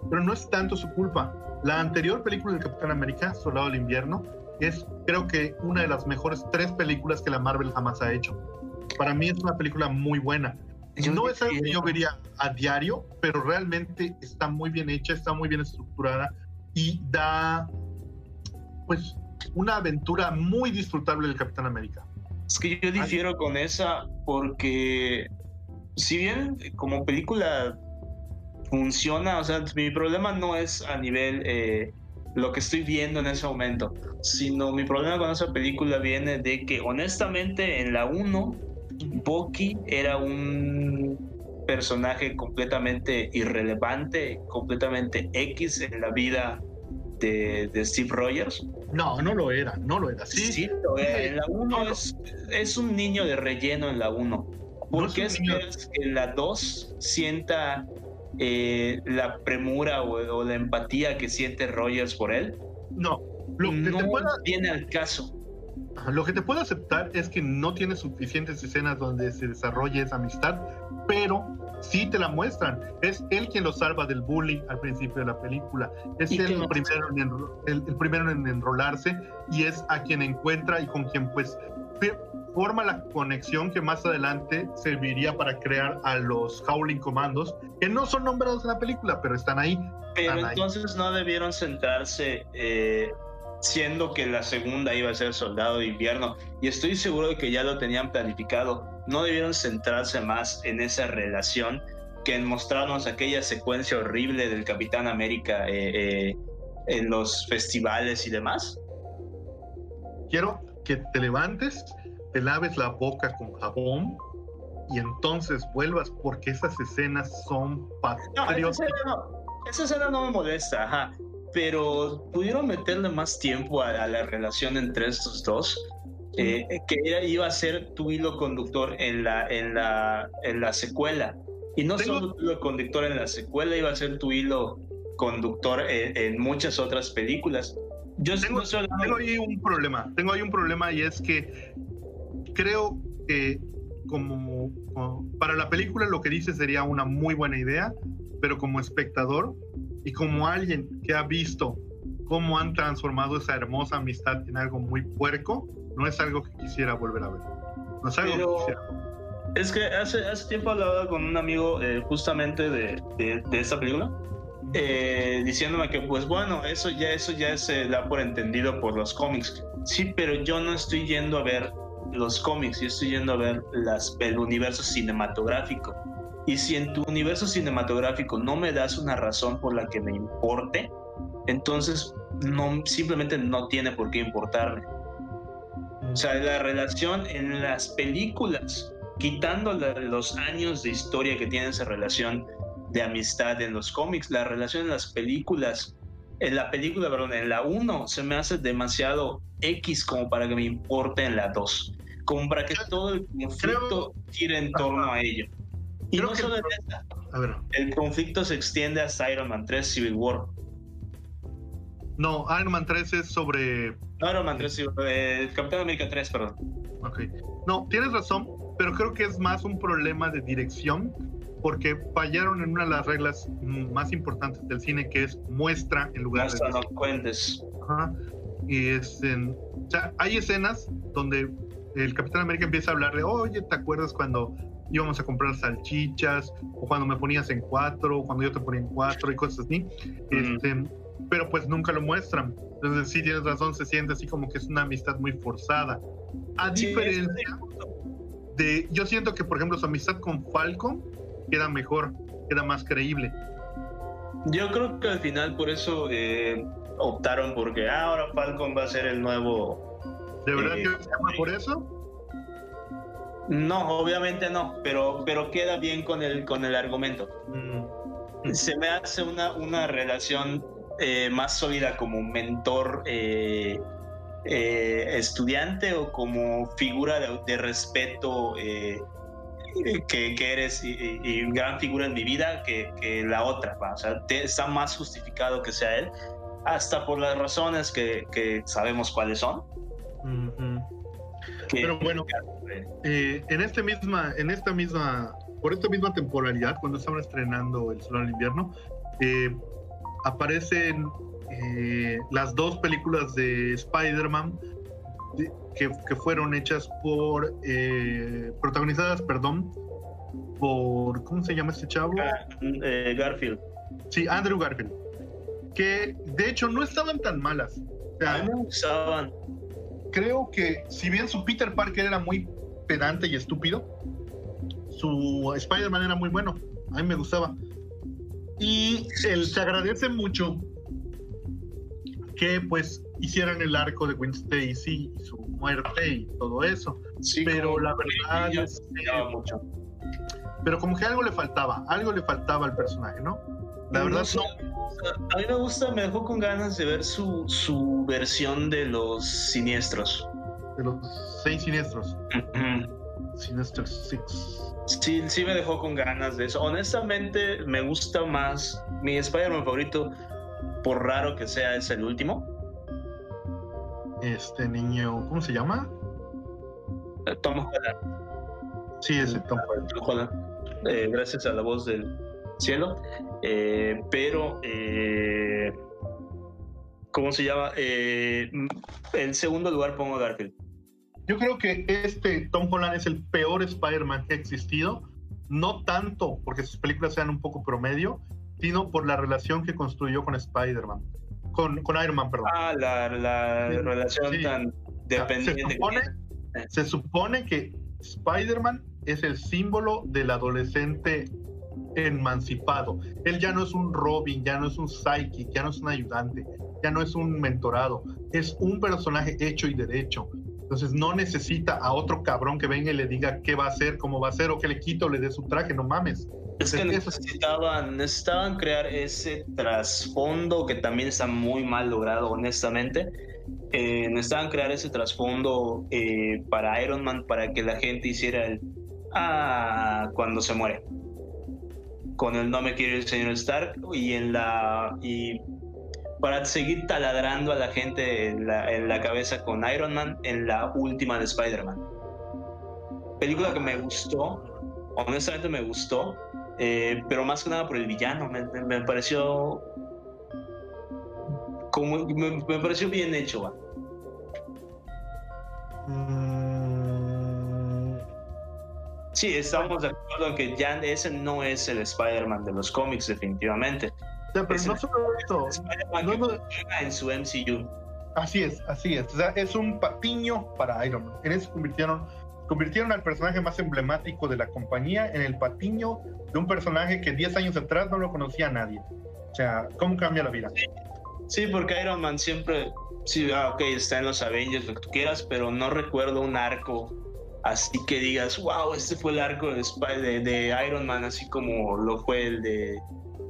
pero no es tanto su culpa. La anterior película del Capitán América, Soldado del Invierno, es creo que una de las mejores tres películas que la Marvel jamás ha hecho. Para mí es una película muy buena. no es algo que yo vería a diario, pero realmente está muy bien hecha, está muy bien estructurada y da, pues, una aventura muy disfrutable del Capitán América. Es que yo difiero con esa porque, si bien como película funciona, o sea, mi problema no es a nivel eh, lo que estoy viendo en ese momento, sino mi problema con esa película viene de que honestamente en la 1 Bucky era un personaje completamente irrelevante, completamente X en la vida de, Steve Rogers. No, no lo era, no lo era. Sí, sí lo era. En la 1 es, un niño de relleno en la 1. ¿Por qué es que en la 2 sienta eh, la premura o, la empatía que siente Rogers por él? No, lo que no te pueda... viene al caso. Lo que te puedo aceptar es que no tiene suficientes escenas donde se desarrolle esa amistad, pero sí te la muestran. Es él quien lo salva del bullying al principio de la película. Es él el primero, en el, primero en enrolarse y es a quien encuentra y con quien pues forma la conexión que más adelante serviría para crear a los Howling Commandos, que no son nombrados en la película, pero están ahí. Pero entonces no debieron centrarse eh, siendo que la segunda iba a ser Soldado de Invierno, y estoy seguro de que ya lo tenían planificado, no debieron centrarse más en esa relación que en mostrarnos aquella secuencia horrible del Capitán América eh, eh, en los festivales y demás. Quiero que te levantes, te laves la boca con jabón y entonces vuelvas porque esas escenas son patrióticas. esa, escena no, me molesta, ajá pero pudieron meterle más tiempo a, la relación entre estos dos, eh, que iba a ser tu hilo conductor en la, en la, en la secuela. Y no solo tu hilo conductor en la secuela, iba a ser tu hilo conductor en, muchas otras películas. Yo tengo, tengo ahí un problema, tengo ahí un problema y es que creo que como, como, para la película lo que dice sería una muy buena idea, pero como espectador y como alguien que ha visto cómo han transformado esa hermosa amistad en algo muy puerco, no es algo que quisiera volver a ver. No es algo que quisiera. Es que hace, hace tiempo hablaba con un amigo eh, justamente de, de, esta película, eh, diciéndome que pues bueno, eso ya, eso ya se da por entendido por los cómics. Sí, pero yo no estoy yendo a ver los cómics, yo estoy yendo a ver las, el universo cinematográfico. Y si en tu universo cinematográfico no me das una razón por la que me importe, entonces simplemente no tiene por qué importarme. O sea, la relación en las películas, quitando los años de historia que tiene esa relación de amistad en los cómics, la relación en las películas, en la película, perdón, en la 1 se me hace demasiado X como para que me importe en la 2, como para que todo el conflicto gire en torno a ello. Y no solo el conflicto se extiende hasta Iron Man 3 Civil War. No, Iron Man 3 es sobre. No, Iron Man 3, eh, Capitán América 3, perdón. Ok. No, tienes razón, pero creo que es más un problema de dirección, porque fallaron en una de las reglas más importantes del cine, que es muestra en lugar muestra, de. No cuentes. Ajá. Y es en, o sea, hay escenas donde el Capitán América empieza a hablarle, oye, ¿te acuerdas cuando íbamos a comprar salchichas? O cuando me ponías en cuatro, o cuando yo te ponía en cuatro y cosas así. Este, pero pues nunca lo muestran. Entonces sí tienes razón, se siente así como que es una amistad muy forzada. A diferencia de, yo siento que por ejemplo su amistad con Falcon queda mejor, queda más creíble. Yo creo que al final por eso eh, optaron porque ah, ahora Falcon va a ser el nuevo. ¿De verdad eh, que se llama por eso? No, obviamente no, pero, pero queda bien con el, con el argumento. Mm. Se me hace una, una relación eh, más sólida como mentor estudiante o como figura de, respeto [LAUGHS] que, eres y, gran figura en mi vida que, la otra. O sea, está más justificado que sea él, hasta por las razones que, sabemos cuáles son. Pero bueno, en, este misma, en esta misma, por esta misma temporalidad, cuando estaban estrenando El Sol del Invierno, aparecen eh, las dos películas de Spider-Man que, fueron hechas por, eh, protagonizadas, perdón, por, ¿cómo se llama este chavo? Eh, Garfield. Sí, Andrew Garfield. Que de hecho no estaban tan malas. Creo que si bien su Peter Parker era muy pedante y estúpido, su Spider-Man era muy bueno. A mí me gustaba. Y él se agradece mucho que pues hicieran el arco de Gwen Stacy y su muerte y todo eso. pero la verdad es mucho. Pero como que algo le faltaba, algo le faltaba al personaje, ¿no? La verdad no. A mí me gusta, me dejó con ganas de ver su, su versión de los siniestros. De los seis siniestros. Sinister Six. Sí, sí me dejó con ganas de eso. Honestamente, me gusta más. Mi Spider-Man favorito, por raro que sea, es el último. Este niño, ¿cómo se llama? Eh, Tom Holland. Sí, ese Tom Holland. Eh, gracias a la voz del cielo. Eh, pero, ¿cómo se llama? en segundo lugar pongo Garfield. Yo creo que este Tom Holland es el peor Spider-Man que ha existido, no tanto porque sus películas sean un poco promedio, sino por la relación que construyó con Spider-Man, con, con Iron Man, perdón. Ah, la, relación tan dependiente. se, supone, se supone que Spider-Man es el símbolo del adolescente emancipado. Él ya no es un Robin, ya no es un psychic, ya no es un ayudante, ya no es un mentorado, es un personaje hecho y derecho. Entonces no necesita a otro cabrón que venga y le diga qué va a hacer, cómo va a hacer, o que le quito, le dé su traje, no mames. Es que necesitaban, necesitaban crear ese trasfondo que también está muy mal logrado, honestamente. Eh, necesitaban crear ese trasfondo eh, para Iron Man para que la gente hiciera el ah cuando se muere con el no me quiere el señor Stark y en la y para seguir taladrando a la gente en la, cabeza con Iron Man en la última de Spider-Man. Película que me gustó, honestamente me gustó, eh, pero más que nada por el villano, me, pareció como me, pareció bien hecho. Mm. Sí, estamos de acuerdo en que ya ese no es el Spider-Man de los cómics, definitivamente pero no solo esto. en su MCU. Así es, así es. O sea, es un patiño para Iron Man. En eso convirtieron, convirtieron al personaje más emblemático de la compañía en el patiño de un personaje que 10 años atrás no lo conocía nadie. O sea, ¿cómo cambia la vida? Sí, porque Iron Man siempre, sí, ah, ok, está en los Avengers, lo que tú quieras, pero no recuerdo un arco así que digas, wow, este fue el arco de, de Iron Man, así como lo fue el de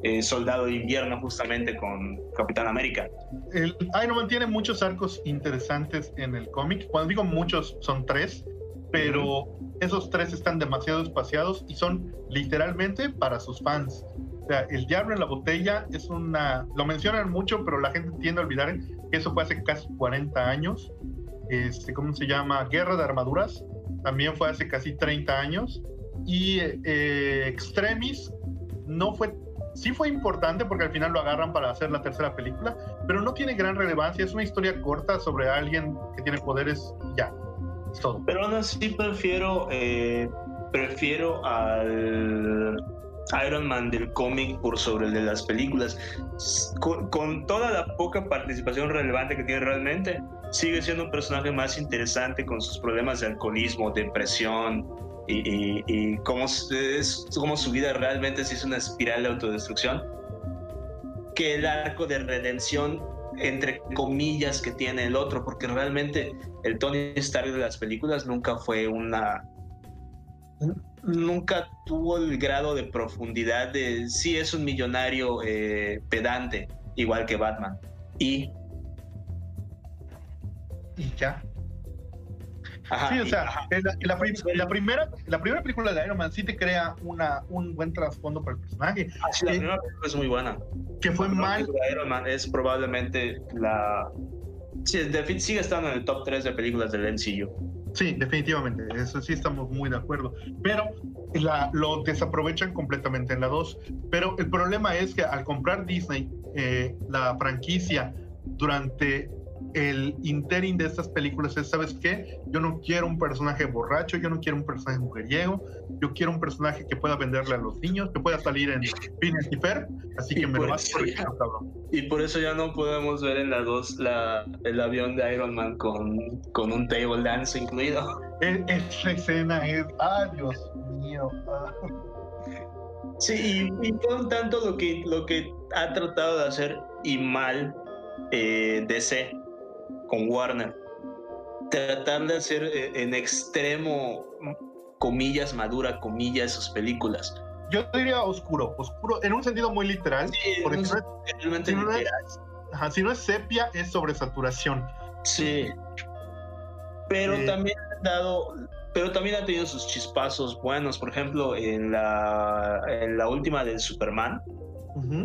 eh, Soldado de Invierno justamente con Capitán América. El Iron Man tiene muchos arcos interesantes en el cómic. Cuando digo muchos, son tres. pero esos tres están demasiado espaciados y son literalmente para sus fans. O sea, El Diablo en la Botella es una... Lo mencionan mucho, pero la gente tiende a olvidar que eso fue hace casi 40 años. Este, ¿Cómo se llama? Guerra de Armaduras. También fue hace casi 30 años. Y eh, Extremis no fue... Sí fue importante porque al final lo agarran para hacer la tercera película, pero no tiene gran relevancia. Es una historia corta sobre alguien que tiene poderes ya. Es todo. Pero aún así prefiero... Eh, prefiero al Iron Man del cómic por sobre el de las películas. Con, toda la poca participación relevante que tiene realmente, sigue siendo un personaje más interesante con sus problemas de alcoholismo, depresión y, y, cómo, es, cómo su vida realmente es una espiral de autodestrucción que el arco de redención entre comillas que tiene el otro, porque realmente el Tony Stark de las películas nunca fue una nunca tuvo el grado de profundidad de sí es un millonario eh, pedante, igual que Batman. Y. Y ya. Sí, o sea, la, primera, la primera película de Iron Man sí te crea una, un buen trasfondo para el personaje. Ah, sí, la primera película es muy buena. Que fue mal. Iron Man es probablemente la. Sí, sigue estando en el top 3 de películas del MCU. Sí, definitivamente, eso sí estamos muy de acuerdo. Pero la, lo desaprovechan completamente en la 2. Pero el problema es que al comprar Disney eh, la franquicia durante el interín de estas películas es, ¿sabes qué? Yo no quiero un personaje borracho, yo no quiero un personaje mujeriego, yo quiero un personaje que pueda venderle a los niños, que pueda salir en Phineas y así que me lo vas por cabrón. Y por eso ya no podemos ver en la 2 la, el avión de Iron Man con, con un table dance incluido. E, esa escena es, ¡ay, Dios mío! Ah. Sí, y, y con tanto lo que, lo que ha tratado de hacer y mal eh, DC con Warner. Tratar de hacer eh, en extremo, comillas, madura, comillas, sus películas. Yo diría oscuro, oscuro, en un sentido muy literal. Sí, porque si, no es, si, no es, sepia, es sobresaturación. Sí. Pero también ha dado, pero también ha tenido sus chispazos buenos. Por ejemplo, en la, en la última del Superman,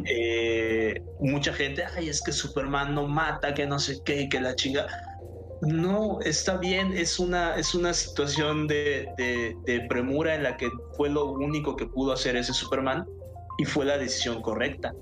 eh, mucha gente, ay, es que Superman no mata, que no sé qué, que la chinga. No, está bien, es una, es una situación de, de, premura en la que fue lo único que pudo hacer ese Superman y fue la decisión correcta.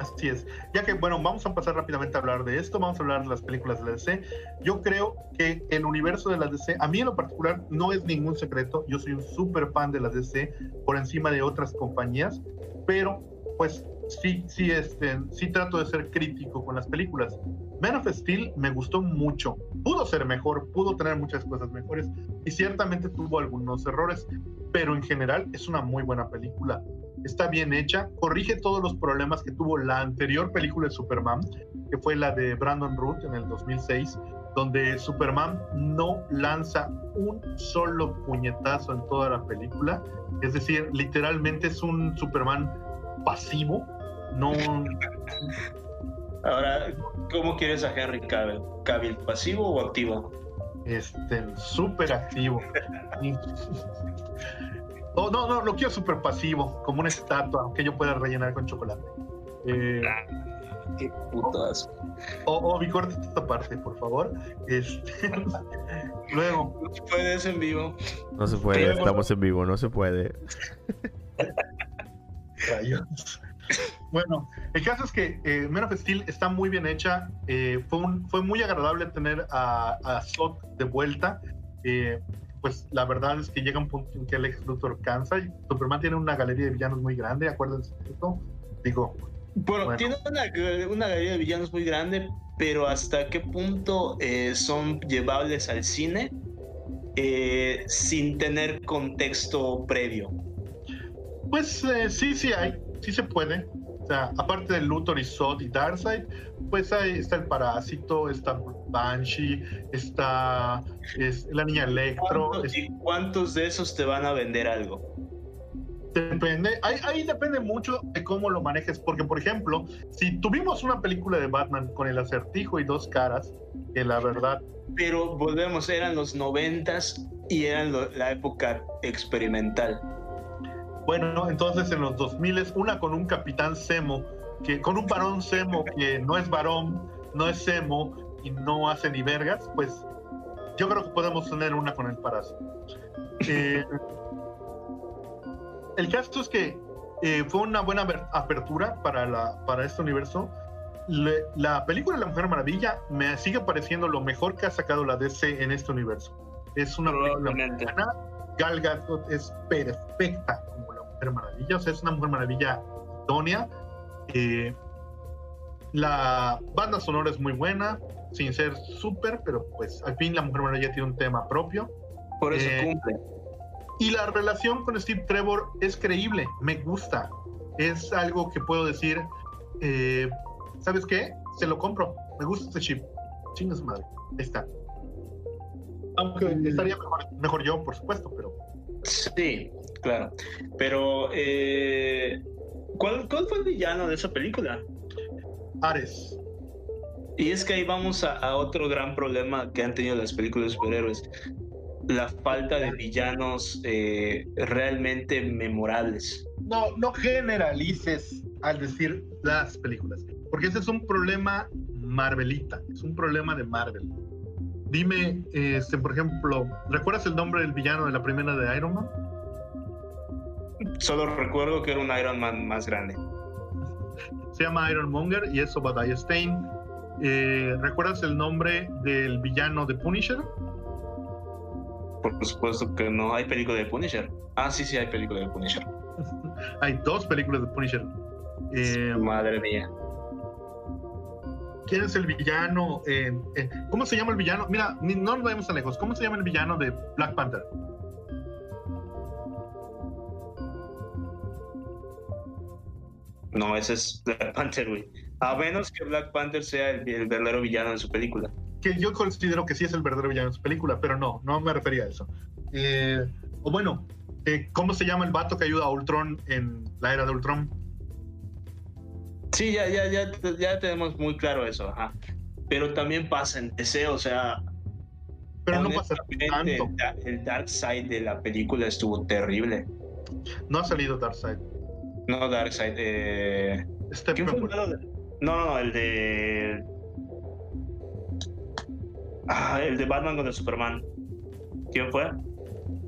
Así es. Ya que, bueno, vamos a pasar rápidamente a hablar de esto, vamos a hablar de las películas de la DC. Yo creo que el universo de la DC, a mí en lo particular, no es ningún secreto. Yo soy un súper fan de la DC por encima de otras compañías, pero pues sí, sí, este, sí trato de ser crítico con las películas. Man of Steel me gustó mucho. Pudo ser mejor, pudo tener muchas cosas mejores y ciertamente tuvo algunos errores, pero en general es una muy buena película. Está bien hecha, corrige todos los problemas que tuvo la anterior película de Superman, que fue la de Brandon Root en el 2006, donde Superman no lanza un solo puñetazo en toda la película. Es decir, literalmente es un Superman pasivo, no. Ahora, ¿cómo quieres a Henry Cavill? ¿Cavill pasivo o activo? Este, súper activo. oh, no, no, lo quiero súper pasivo, como una estatua que yo pueda rellenar con chocolate. Eh, qué putas. O, o, o esta parte, por favor. Este, [LAUGHS] luego. No se puede, es en vivo. No se puede, estamos en vivo, no se puede. Rayos. Bueno, el caso es que eh, Men of Steel está muy bien hecha. Eh, fue, fue muy agradable tener a, a Sot de vuelta. Eh, pues la verdad es que llega un punto en que el ex Luthor cansa. Y Superman tiene una galería de villanos muy grande, acuérdense de esto. Digo. Bueno, tiene una, una, galería de villanos muy grande, pero hasta qué punto eh, son llevables al cine sin tener contexto previo. Pues sí, sí hay sí se puede. O sea, aparte de Luthor y Sod y Darkseid, pues ahí está el Parásito, está Banshee, está es, la niña Electro. ¿Cuántos, ¿Y cuántos de esos te van a vender algo? Depende, ahí, ahí, depende mucho de cómo lo manejes, porque por ejemplo, si tuvimos una película de Batman con el acertijo y dos caras, que la verdad... Pero volvemos, eran los noventas y eran la época experimental. Bueno, entonces en los 2000 una con un capitán Semo, que con un varón Semo que no es varón, no es Semo y no hace ni vergas, pues yo creo que podemos tener una con el parásito. Eh, el caso es que eh, fue una buena apertura para, la, para este universo. la película La Mujer Maravilla me sigue pareciendo lo mejor que ha sacado la DC en este universo. Es una película. Gal Gadot es perfecta como Mujer Maravilla. O sea, es una Mujer Maravilla idónea. Eh, la banda sonora es muy buena, sin ser súper, pero pues al fin La Mujer Maravilla tiene un tema propio. Por eso eh, cumple. Y la relación con Steve Trevor es creíble, me gusta. Es algo que puedo decir, eh, ¿sabes qué? Se lo compro, me gusta este chip. Chingas madre, ahí está. Aunque estaría mejor, yo, por supuesto, pero... Sí, claro. Pero, eh, ¿cuál, ¿cuál fue el villano de esa película? Ares. Y es que ahí vamos a, a, otro gran problema que han tenido las películas de superhéroes la falta de villanos eh, realmente memorables. No, no generalices al decir las películas, porque ese es un problema Marvelita, es un problema de Marvel. Dime, este, por ejemplo, ¿recuerdas el nombre del villano de la primera de Iron Man? Solo recuerdo que era un Iron Man más grande. Se llama Iron Monger y es Obadiah Stane. Eh, ¿Recuerdas el nombre del villano de Punisher? Por supuesto que no. Hay película de Punisher. Ah, sí, sí, hay película de Punisher. [LAUGHS] hay dos películas de Punisher. Eh, Madre mía. ¿Quién es el villano? ¿Cómo se llama el villano? Mira, no nos vayamos tan lejos. ¿Cómo se llama el villano de Black Panther? No, ese es Black Panther, güey. A menos que Black Panther sea el, el verdadero villano de su película que yo considero que sí es el verdadero villano de su película, pero no, no me refería a eso. Eh, o bueno, eh, ¿cómo se llama el vato que ayuda a Ultron en la era de Ultron? Sí, ya, ya, ya, ya tenemos muy claro eso, ajá. Pero también pasa en DC, o sea. Pero no pasa tanto. El, Dark Side de la película estuvo terrible. No ha salido Dark Side. No, Dark Side. Eh... ¿Quién fue el No, no, no, el de Ah, el de Batman con el Superman. ¿Quién fue?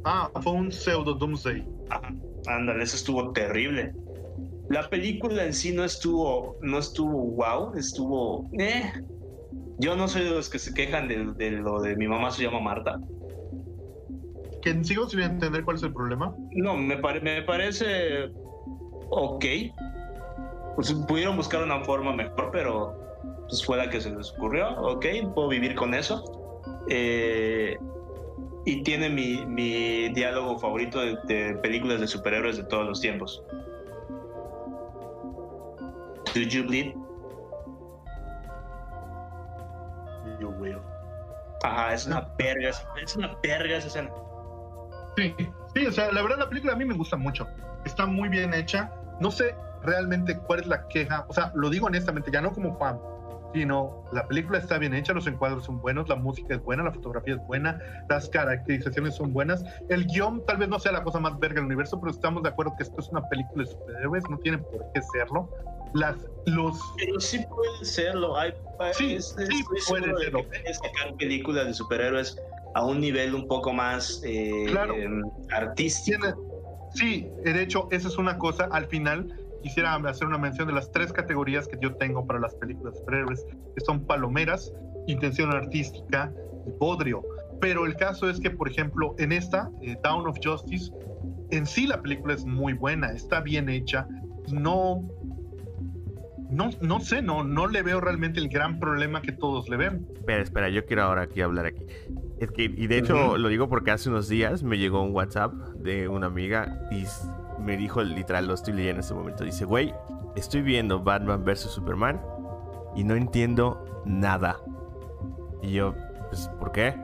Ah, fue un pseudo Doomsday. Ajá, ándale, eso estuvo terrible. La película en sí no estuvo, no estuvo wow, estuvo. Eh. Yo no soy de los que se quejan de, lo de mi mamá se llama Marta. ¿Que sigo sin entender cuál es el problema? No, me, me parece ok. Pues pudieron buscar una forma mejor, pero pues fue la que se les ocurrió, ok, puedo vivir con eso. Eh, y tiene mi, mi, diálogo favorito de, películas de superhéroes de todos los tiempos. Do you bleed? You will. Ajá, es una perga, es una perga esa escena. Sí, sí, o sea, la verdad la película a mí me gusta mucho. Está muy bien hecha. No sé realmente cuál es la queja, o sea, lo digo honestamente, ya no como fan, sino la película está bien hecha, los encuadros son buenos, la música es buena, la fotografía es buena, las caracterizaciones son buenas. El guion tal vez no sea la cosa más verga del universo, pero estamos de acuerdo que esto es una película de superhéroes, no tiene por qué serlo. Las, los... Pero sí puede serlo, hay, sí, sí puede serlo. sacar películas de superhéroes a un nivel un poco más eh, artístico. Sí, de hecho, esa es una cosa, al final quisiera hacer una mención de las tres categorías que yo tengo para las películas superhéroes, que son palomeras, intención artística y bodrio. Pero el caso es que, por ejemplo, en esta, eh, Down of Justice, en sí la película es muy buena, está bien hecha, no, no, no sé, no, no le veo realmente el gran problema que todos le ven. Espera, espera, yo quiero ahora aquí hablar aquí. Es que, y de hecho lo digo porque hace unos días me llegó un WhatsApp de una amiga y me dijo literal, lo estoy leyendo en este momento. Dice, güey, estoy viendo Batman vs. Superman y no entiendo nada. Y yo, pues, ¿por qué?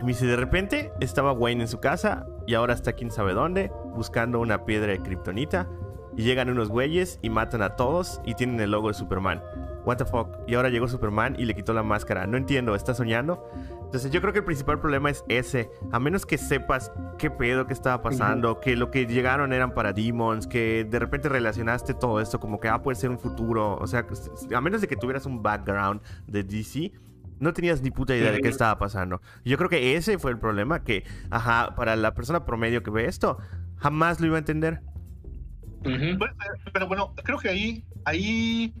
Y me dice, de repente estaba Wayne en su casa y ahora está quién sabe dónde. buscando una piedra de kriptonita y llegan unos güeyes y matan a todos y tienen el logo de Superman. What the fuck? Y ahora llegó Superman y le quitó la máscara. No entiendo, ¿está soñando? Entonces yo creo que el principal problema es ese. A menos que sepas qué pedo que estaba pasando, que lo que llegaron eran para demons, que de repente relacionaste todo esto como que ah, puede ser un futuro. O sea, a menos de que tuvieras un background de DC, no tenías ni puta idea de qué estaba pasando. Yo creo que ese fue el problema, que, ajá, para la persona promedio que ve esto, jamás lo iba a entender. Pero bueno, creo que ahí, ahí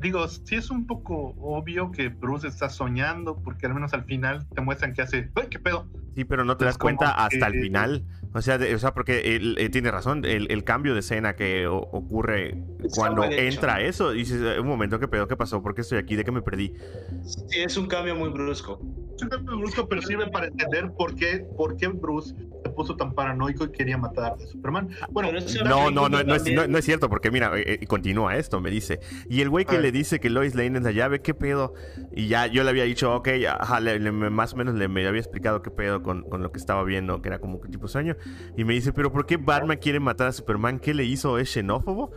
digo, sí es un poco obvio que Bruce está soñando, porque al menos al final te muestran que hace, ¡ay, qué pedo! Sí, pero no te das cuenta hasta el final. O sea, o sea porque él, tiene razón, el, cambio de escena que ocurre cuando entra eso, dices, eh, un momento, ¿qué pedo? ¿Qué pasó? ¿Por qué estoy aquí? ¿De qué me perdí? Sí, es un cambio muy brusco. Es un cambio brusco, pero sirve para entender por qué, por qué Bruce se puso tan paranoico y quería matar a Superman. Bueno, no, no, no, no, es, no, es, cierto, porque mira, eh, eh, continúa esto, me dice. Y el güey que le dice que Lois Lane es la llave, ¿qué pedo? Y ya yo le había dicho, ok, ajá, más o menos le me había explicado qué pedo con, con lo que estaba viendo, que era como que tipo sueño. Y me dice, pero ¿por qué Batman quiere matar a Superman? ¿Qué le hizo? ¿Es xenófobo?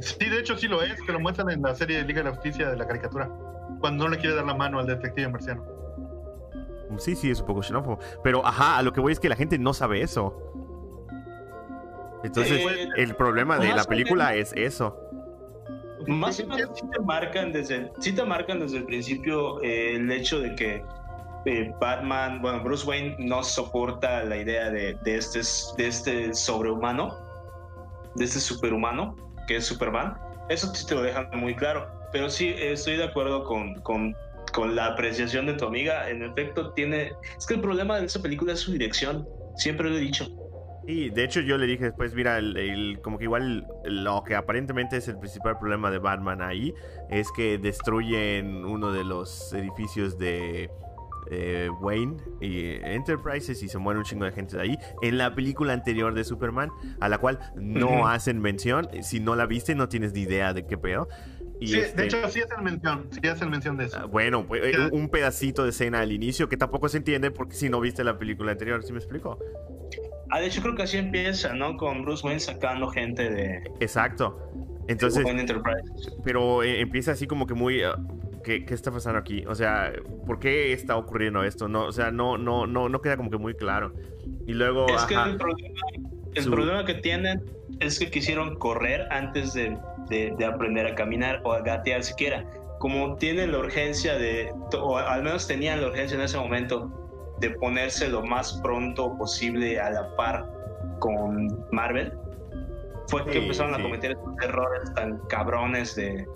Sí, de hecho sí lo es, que lo muestran en la serie de Liga de la Justicia de la caricatura, cuando no le quiere dar la mano al detective marciano. Sí, sí, es un poco xenófobo. Pero, ajá, a lo que voy es que la gente no sabe eso. Entonces, el problema de la película es eso. Más o menos sí te marcan desde, sí te marcan desde el principio eh, el hecho de que eh, Batman, bueno, Bruce Wayne no soporta la idea de, de, este, de este sobrehumano, de este superhumano, que es Superman. Eso sí te lo dejan muy claro. Pero sí, estoy de acuerdo con la apreciación de tu amiga. En efecto, tiene... Es que el problema de esa película es su dirección. Siempre lo he dicho. Y de hecho yo le dije después, mira, el, como que igual lo que aparentemente es el principal problema de Batman ahí es que destruyen uno de los edificios de eh, Wayne y Enterprises y se muere un chingo de gente de ahí. En la película anterior de Superman, a la cual no hacen mención, si no la viste no tienes ni idea de qué pedo. Y sí, de este hecho sí hacen mención, sí hacen mención de eso. Ah, bueno, pues, eh, un pedacito de escena al inicio que tampoco se entiende porque si no viste la película anterior, ¿sí me explico? Ah, de hecho creo que así empieza, ¿no? Con Bruce Wayne sacando gente de... Exacto. Entonces... Pero eh, empieza así como que muy... ¿qué, ¿qué, está pasando aquí? O sea, ¿por qué está ocurriendo esto? No, o sea, no, no, no, no queda como que muy claro. Y luego... Es que el, problema, el problema que tienen es que quisieron correr antes de, de, de aprender a caminar o a gatear siquiera. Como tienen la urgencia de, o al menos tenían la urgencia en ese momento de ponerse lo más pronto posible a la par con Marvel, fue que empezaron a cometer estos errores tan cabrones de,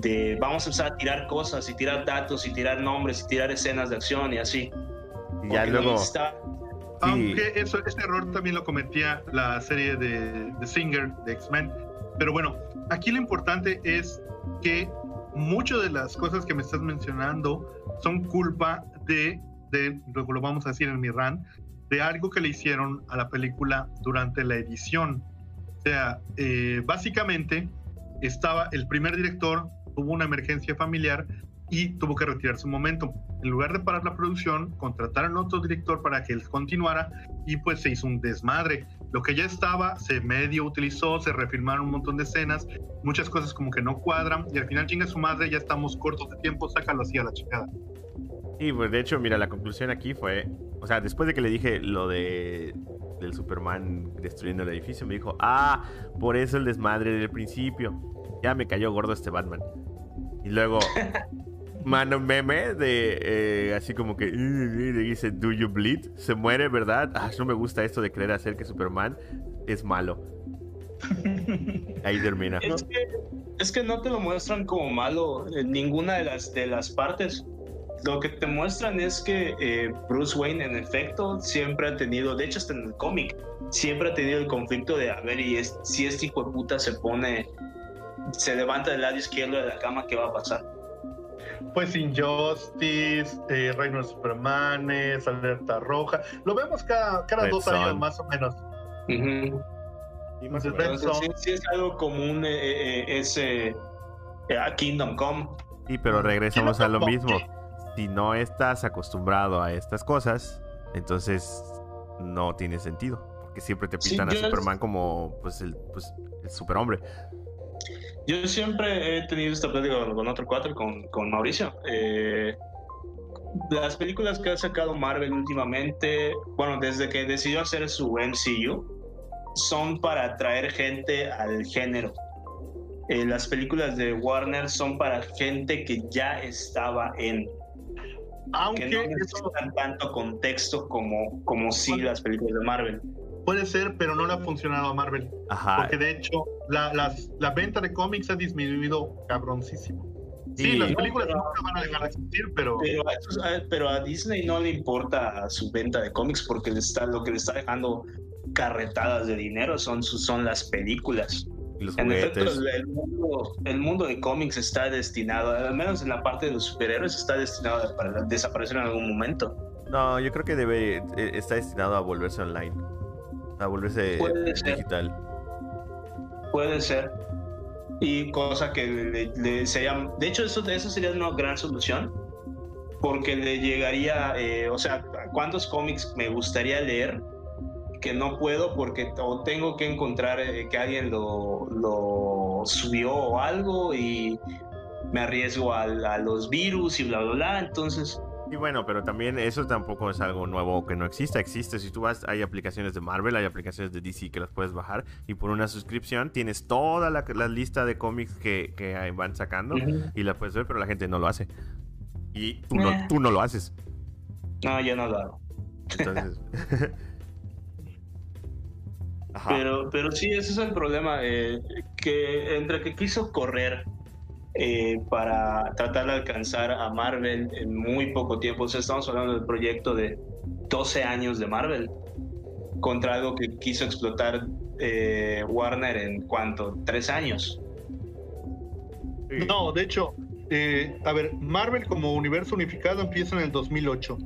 de vamos a empezar a tirar cosas y tirar datos y tirar nombres y tirar escenas de acción y así. Y ya luego... Aunque eso, ese error también lo cometía la serie de, de Singer de X-Men. Pero bueno, aquí lo importante es que muchas de las cosas que me estás mencionando son culpa de de, lo vamos a decir en mi run, de algo que le hicieron a la película durante la edición. O sea, eh, básicamente estaba el primer director, tuvo una emergencia familiar y tuvo que retirarse un momento. En lugar de parar la producción, contrataron a otro director para que él continuara y pues se hizo un desmadre. Lo que ya estaba se medio utilizó, se refilmaron un montón de escenas, muchas cosas como que no cuadran y al final chinga su madre, ya estamos cortos de tiempo, sácalo así a la chingada. Sí, pues de hecho, mira, la conclusión aquí fue, o sea, después de que le dije lo de del Superman destruyendo el edificio, me dijo, ah, por eso el desmadre del principio. Ya me cayó gordo este Batman. Y luego, [LAUGHS] mano meme de eh, así como que dice, do you bleed? Se muere, ¿verdad? Ah, no me gusta esto de creer hacer que Superman es malo. [LAUGHS] Ahí termina. Es que, es que no te lo muestran como malo en ninguna de las, de las partes lo que te muestran es que eh, Bruce Wayne en efecto siempre ha tenido, de hecho hasta en el cómic, siempre ha tenido el conflicto de, a ver, y es, si este hijo de puta se pone, se levanta del lado izquierdo de la cama, ¿qué va a pasar? Pues Injustice, eh, Reino de Supermanes, Alerta Roja, lo vemos cada, cada dos años más o menos. sí, es algo común eh, eh ese Kingdom Come. Sí, pero regresamos a lo mismo si no estás acostumbrado a estas cosas, entonces no tiene sentido. que siempre te pintan a Superman como pues el, pues, el superhombre. Yo siempre he tenido esta plática con, otro cuatro, con, con Mauricio. Eh, las películas que ha sacado Marvel últimamente, bueno, desde que decidió hacer su MCU, son para atraer gente al género. Eh, las películas de Warner son para gente que ya estaba en. Aunque que no necesitan tanto contexto como, como sí las películas de Marvel. Puede ser, pero no le ha funcionado a Marvel. Porque de hecho, la, las, la venta de cómics ha disminuido cabroncísimo. Sí, las películas no, van a dejar de existir, pero... Pero a, Disney no le importa su venta de cómics porque le está, lo que le está dejando carretadas de dinero son, son las películas. en efecto, el mundo, el mundo de cómics está destinado, al menos en la parte de los superhéroes, está destinado a desaparecer en algún momento. No, yo creo que debe eh, está destinado a volverse online, a volverse digital. Puede ser. Y cosa que le, sería, de hecho eso, eso sería una gran solución porque le llegaría, eh, o sea, ¿cuántos cómics me gustaría leer que no puedo porque o tengo que encontrar eh, que alguien lo, lo, subió o algo y me arriesgo a, a, los virus y bla, bla, bla, entonces y bueno, pero también eso tampoco es algo nuevo que no exista. Existe. Si tú vas, hay aplicaciones de Marvel, hay aplicaciones de DC que las puedes bajar. Y por una suscripción tienes toda la, lista de cómics que, que van sacando y la puedes ver, pero la gente no lo hace. Y tú, no, eh. tú no lo haces. No, yo no lo hago. Entonces. [LAUGHS] Pero, pero sí, ese es el problema. Eh, que entre que quiso correr eh, para tratar de alcanzar a Marvel en muy poco tiempo. O sea, estamos hablando del proyecto de 12 años de Marvel contra algo que quiso explotar eh, Warner en cuánto, tres años. No, de hecho, eh, a ver, Marvel como universo unificado empieza en el 2008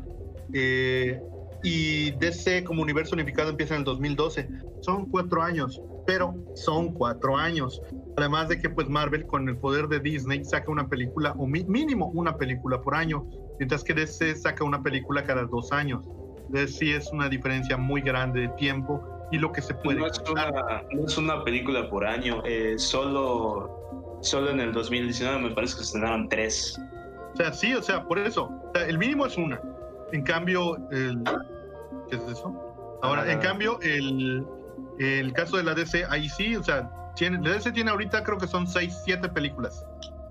y DC como universo unificado empieza en el 2012. Son cuatro años pero son cuatro años. Además de que pues Marvel con el poder de Disney saca una película o mínimo una película por año, mientras que DC saca una película cada dos años. Entonces sí es una diferencia muy grande de tiempo y lo que se puede. No es, una, no es una, película por año, eh, solo, solo en el 2019 me parece que se estrenaron tres. O sea, sí, o sea, por eso, el mínimo es una. En cambio, el... ¿qué es eso? Ahora, en cambio, el, el caso de la DC, ahí sí, o sea, tiene, la DC tiene ahorita creo que son 6, 7 películas.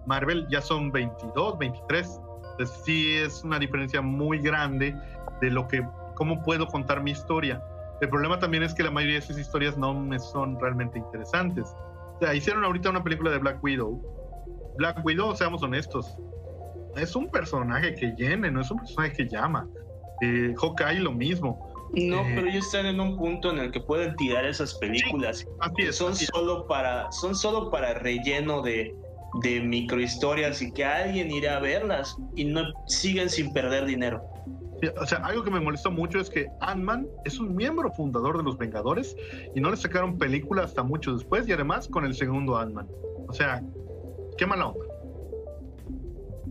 Marvel ya son 22, 23. Entonces sí es una diferencia muy grande de lo que, cómo puedo contar mi historia. El problema también es que la mayoría de esas historias no me son realmente interesantes. O sea, hicieron ahorita una película de Black Widow. Black Widow, seamos honestos, es un personaje que llene, no es un personaje que llama. Eh, Hawkeye lo mismo. No, eh, pero ellos están en un punto en el que pueden tirar esas películas. que son solo para, son solo para relleno de, de microhistorias y que alguien irá a verlas y no siguen sin perder dinero. O sea, algo que me molestó mucho es que Ant-Man es un miembro fundador de los Vengadores y no le sacaron película hasta mucho después y además con el segundo Ant-Man. O sea, qué mala onda.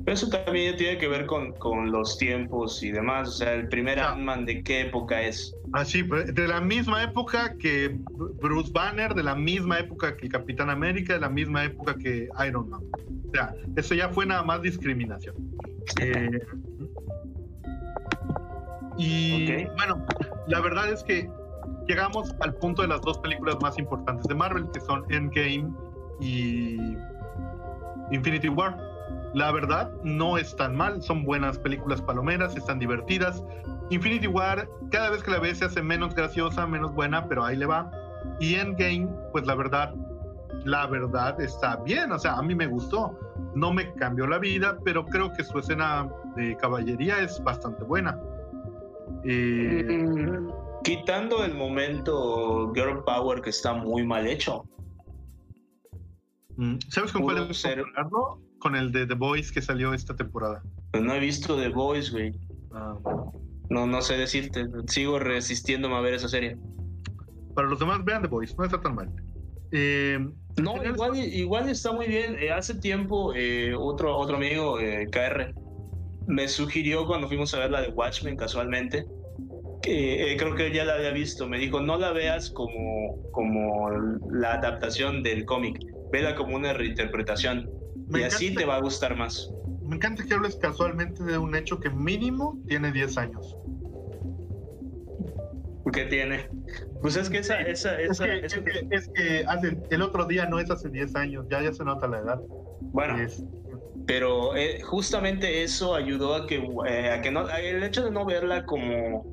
Eso también tiene que ver con, con los tiempos y demás. O sea, el primer Ant-Man, ¿de qué época es? Ah, sí, de la misma época que Bruce Banner, de la misma época que Capitán América, de la misma época que Iron Man. O sea, eso ya fue nada más discriminación. Eh, y bueno, la verdad es que llegamos al punto de las dos películas más importantes de Marvel, que son Endgame y Infinity War la verdad, no es tan mal, son buenas películas palomeras, están divertidas. Infinity War, cada vez que la ves se hace menos graciosa, menos buena, pero ahí le va. Y Endgame, pues la verdad, la verdad está bien, o sea, a mí me gustó. No me cambió la vida, pero creo que su escena de caballería es bastante buena. Eh, quitando el momento Girl Power que está muy mal hecho. Mm, ¿Sabes con cuál es ser con el de The Boys que salió esta temporada? Pues no he visto The Boys, güey. Ah, no, no sé decirte. Sigo resistiéndome a ver esa serie. Para los demás, vean The Boys, no está tan mal. Eh, no, igual, igual está muy bien. Eh, hace tiempo, eh, otro, otro amigo, KR, me sugirió cuando fuimos a ver la de Watchmen casualmente eh, creo que ya la había visto, me dijo, no la veas como, como la adaptación del cómic, vela como una reinterpretación y así te va a gustar más. Me encanta que hables casualmente de un hecho que mínimo tiene 10 años. ¿Qué tiene? Pues es que esa... esa, es, que, el otro día no es hace 10 años, ya, ya se nota la edad. Bueno, pero eh, justamente eso ayudó a que, eh, a que no, el hecho de no verla como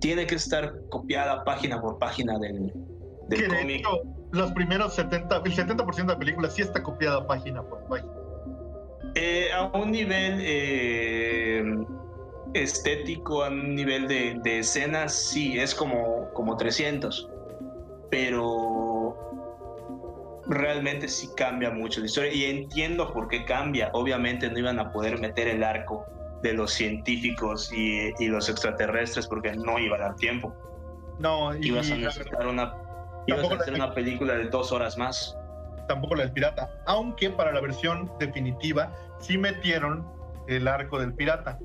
tiene que estar copiada página por página del, del cómic. Los primeros 70, el 70% de la película sí está copiada página por página. Eh, a un nivel estético, a un nivel de, de, escenas, sí, es como, como 300. Pero realmente sí cambia mucho la historia y entiendo por qué cambia. Obviamente no iban a poder meter el arco de los científicos y, y los extraterrestres porque no iba a dar tiempo. No, y, ibas a necesitar una, ibas a hacer una película de dos horas más. Tampoco la del pirata, aunque para la versión definitiva sí metieron el arco del pirata.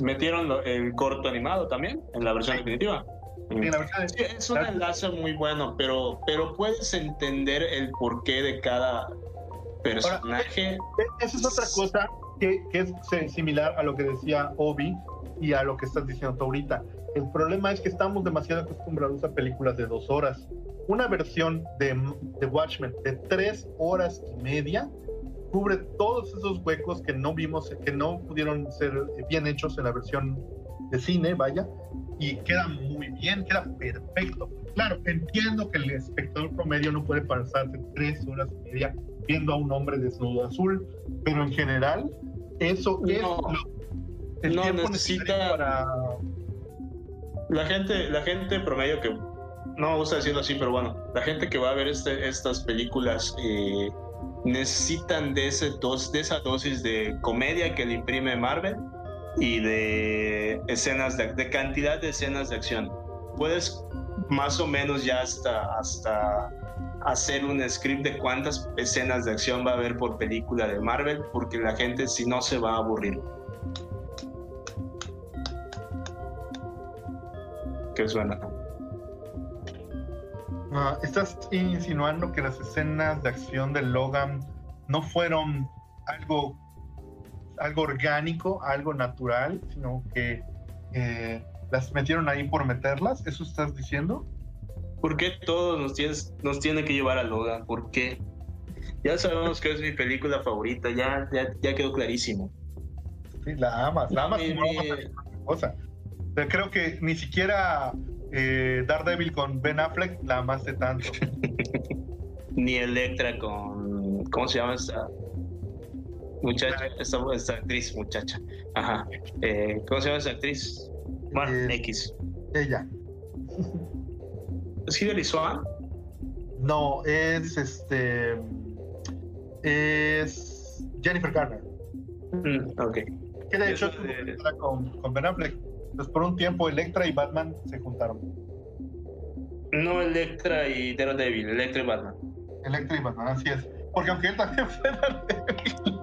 ¿Metieron el corto animado también en la versión definitiva? es un enlace muy bueno, pero, pero puedes entender el porqué de cada personaje. E, e, esa es otra cosa que, que, es similar a lo que decía Obi y a lo que estás diciendo tú ahorita. El problema es que estamos demasiado acostumbrados a películas de dos horas. Una versión de, de Watchmen de tres horas y media cubre todos esos huecos que no vimos, que no pudieron ser bien hechos en la versión de cine, vaya, y queda muy bien, queda perfecto. Claro, entiendo que el espectador promedio no puede pasarse tres horas y media viendo a un hombre desnudo azul, pero en general eso es el no necesita para... la gente, la gente promedio que no me gusta decirlo así, pero bueno, la gente que va a ver este, estas películas eh, necesitan de ese dos, de esa dosis de comedia que le imprime Marvel y de escenas, de, cantidad de escenas de acción. Puedes más o menos ya hasta, hasta hacer un script de cuántas escenas de acción va a haber por película de Marvel, porque la gente si no se va a aburrir. ¿Qué suena? Ah, ¿Estás insinuando que las escenas de acción de Logan no fueron algo algo orgánico, algo natural, sino que eh, las metieron ahí por meterlas. ¿Eso estás diciendo? ¿Por qué todos nos, tienes, nos tiene que llevar a Logan? ¿Por qué? Ya sabemos que es mi película favorita, ya, ya, quedó clarísimo. Sí, la amas, la amas cosa. Creo que ni siquiera eh, Daredevil con Ben Affleck la amaste tanto. [LAUGHS] ni Electra con. ¿Cómo se llama esta? muchacha, esta, actriz, muchacha. Ajá. Eh, ¿Cómo se llama esa actriz? Bueno, eh, X. Ella. ¿Es Hilary Swan? No, es este. Es Jennifer Garner. Mm, ok. Que de hecho con, con Ben Affleck. Pues por un tiempo Electra y Batman se juntaron. No Electra y Daredevil, Electra y Batman. Electra y Batman, así es. Porque aunque él también [LAUGHS] fue Daredevil,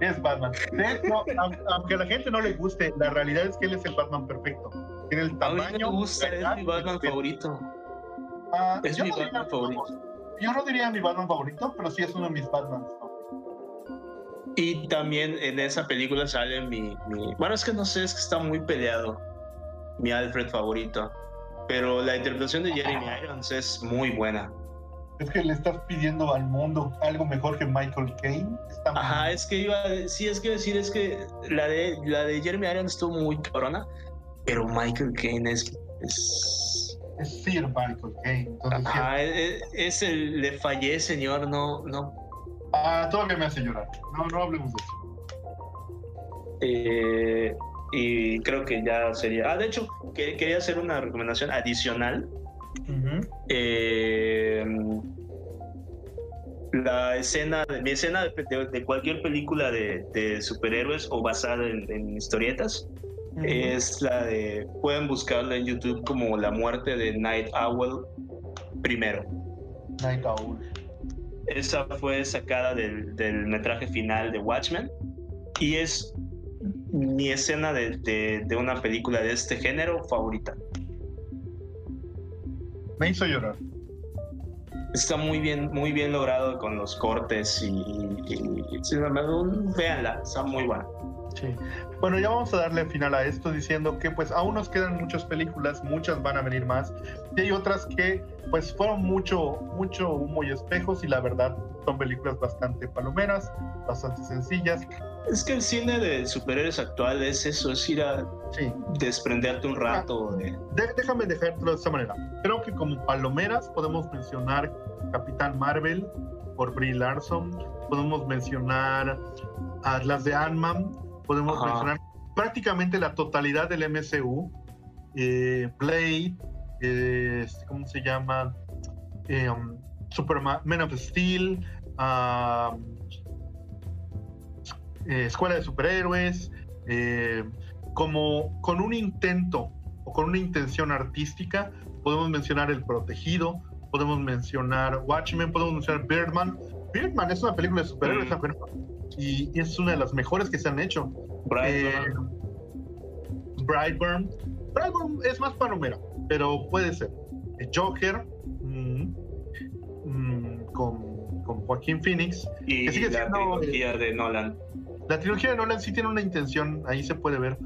es Batman. aunque a la gente no le guste, la realidad es que él es el Batman perfecto. Tiene el tamaño. me gusta, es mi Batman favorito. Ah, es mi Batman favorito. Yo no diría mi Batman favorito, pero sí es uno de mis Batmans. Y también en esa película sale mi, mi, Bueno, es que no sé, es que está muy peleado. Mi Alfred favorito. Pero la interpretación de Jeremy [LAUGHS] Irons es muy buena es que le estás pidiendo al mundo algo mejor que Michael Caine. Ajá, es que iba, sí, es que decir, es que la de, la de Jeremy Irons estuvo muy cabrona, pero Michael Caine es... Es, es Sir Michael Caine. Ajá, es, es, el, le fallé, señor, no, no. Ah, todavía me hace llorar. No, no hablemos de eso. Eh, y creo que ya sería... Ah, de hecho, quería hacer una recomendación adicional eh, la escena, mi escena de, cualquier película de, superhéroes o basada en, historietas es la de, pueden buscarla en YouTube como La muerte de Night Owl primero. Night Owl. Esa fue sacada del, del metraje final de Watchmen y es mi escena de, de, una película de este género favorita. Me hizo llorar. Está muy bien, muy bien logrado con los cortes y, y, véanla, está muy buena. Sí. Bueno, ya vamos a darle final a esto diciendo que pues aún nos quedan muchas películas, muchas van a venir más y hay otras que pues fueron mucho, mucho humo y espejos y la verdad son películas bastante palomeras, bastante sencillas. Es que el cine de superhéroes actual es eso, es ir a desprenderte un rato. Ah, de... déjame dejártelo de esta manera. Creo que como palomeras podemos mencionar Capitán Marvel por Brie Larson, podemos mencionar a las de Ant-Man, podemos mencionar prácticamente la totalidad del MCU, eh, Blade, eh, ¿cómo se llama? Eh, um, Superman, Men of Steel, uh, Escuela de Superhéroes, como con un intento o con una intención artística, podemos mencionar El Protegido, podemos mencionar Watchmen, podemos mencionar Birdman. Birdman es una película de superhéroes, mm y es una de las mejores que se han hecho. Brightburn. Eh, Brightburn. Brightburn es más palomera, pero puede ser. Joker mm, mm, con, con, Joaquín Phoenix. Y la trilogía de Nolan. La trilogía de Nolan sí tiene una intención, ahí se puede ver.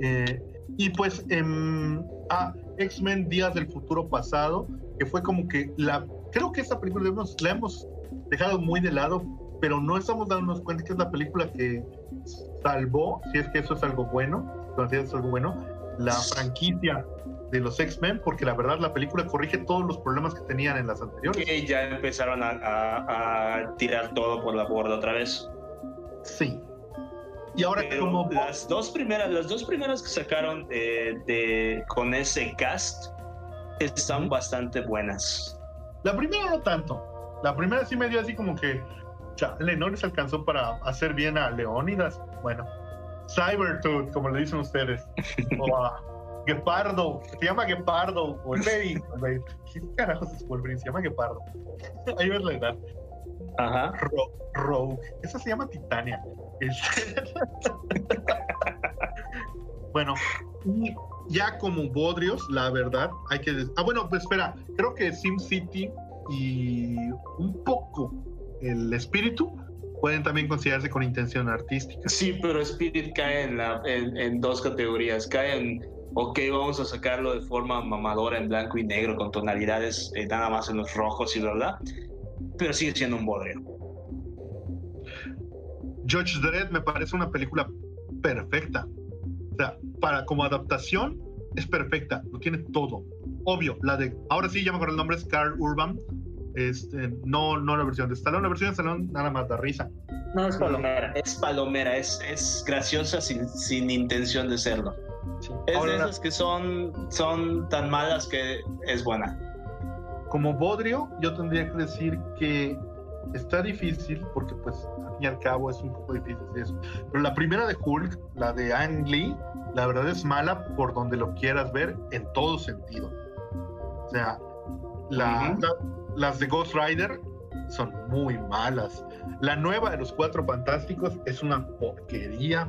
Eh, y pues em, a X-Men Días del Futuro Pasado, que fue como que la... Creo que esta película la hemos dejado muy de lado pero no estamos dándonos cuenta que es la película que salvó, si es que eso es algo bueno, si es algo bueno, la franquicia de los X-Men, porque la verdad la película corrige todos los problemas que tenían en las anteriores. Que ya empezaron a, tirar todo por la borda otra vez. Sí. Y ahora como las dos primeras, las dos primeras que sacaron de, con ese cast están bastante buenas. La primera no tanto. La primera sí me dio así como que chale, no les alcanzó para hacer bien a Leónidas. Bueno, Cybertooth, como le dicen ustedes, o a Gepardo, se llama Gepardo, Wolverine. [LAUGHS] ¿Qué carajos es Wolverine? Se llama Gepardo. Ahí ves la edad. Ajá. Rogue. Esa se llama Titania. [LAUGHS] bueno, ya como Bodrios, la verdad, hay que. Ah, bueno, pues espera, creo que SimCity y un poco el espíritu pueden también considerarse con intención artística. Sí, pero Spirit cae en, la, en, dos categorías. Cae en, ok, vamos a sacarlo de forma mamadora en blanco y negro, con tonalidades eh, nada más en los rojos y verdad, pero sigue siendo un bodrio. Judge Dredd me parece una película perfecta. O sea, para, como adaptación es perfecta, lo tiene todo. Obvio, la de, ahora sí ya me acuerdo el nombre, es Carl Urban, este, no, no la versión de Stallone, la versión de Stallone nada más da risa. No, es palomera, es palomera, es, es graciosa sin, sin intención de serlo. Es de esas que son, son tan malas que es buena. Como Bodrio, yo tendría que decir que está difícil, porque pues al fin y al cabo es un poco difícil eso. Pero la primera de Hulk, la de Ang Lee, la verdad es mala por donde lo quieras ver en todo sentido. O sea, la, las de Ghost Rider son muy malas. La nueva de los Cuatro Fantásticos es una porquería.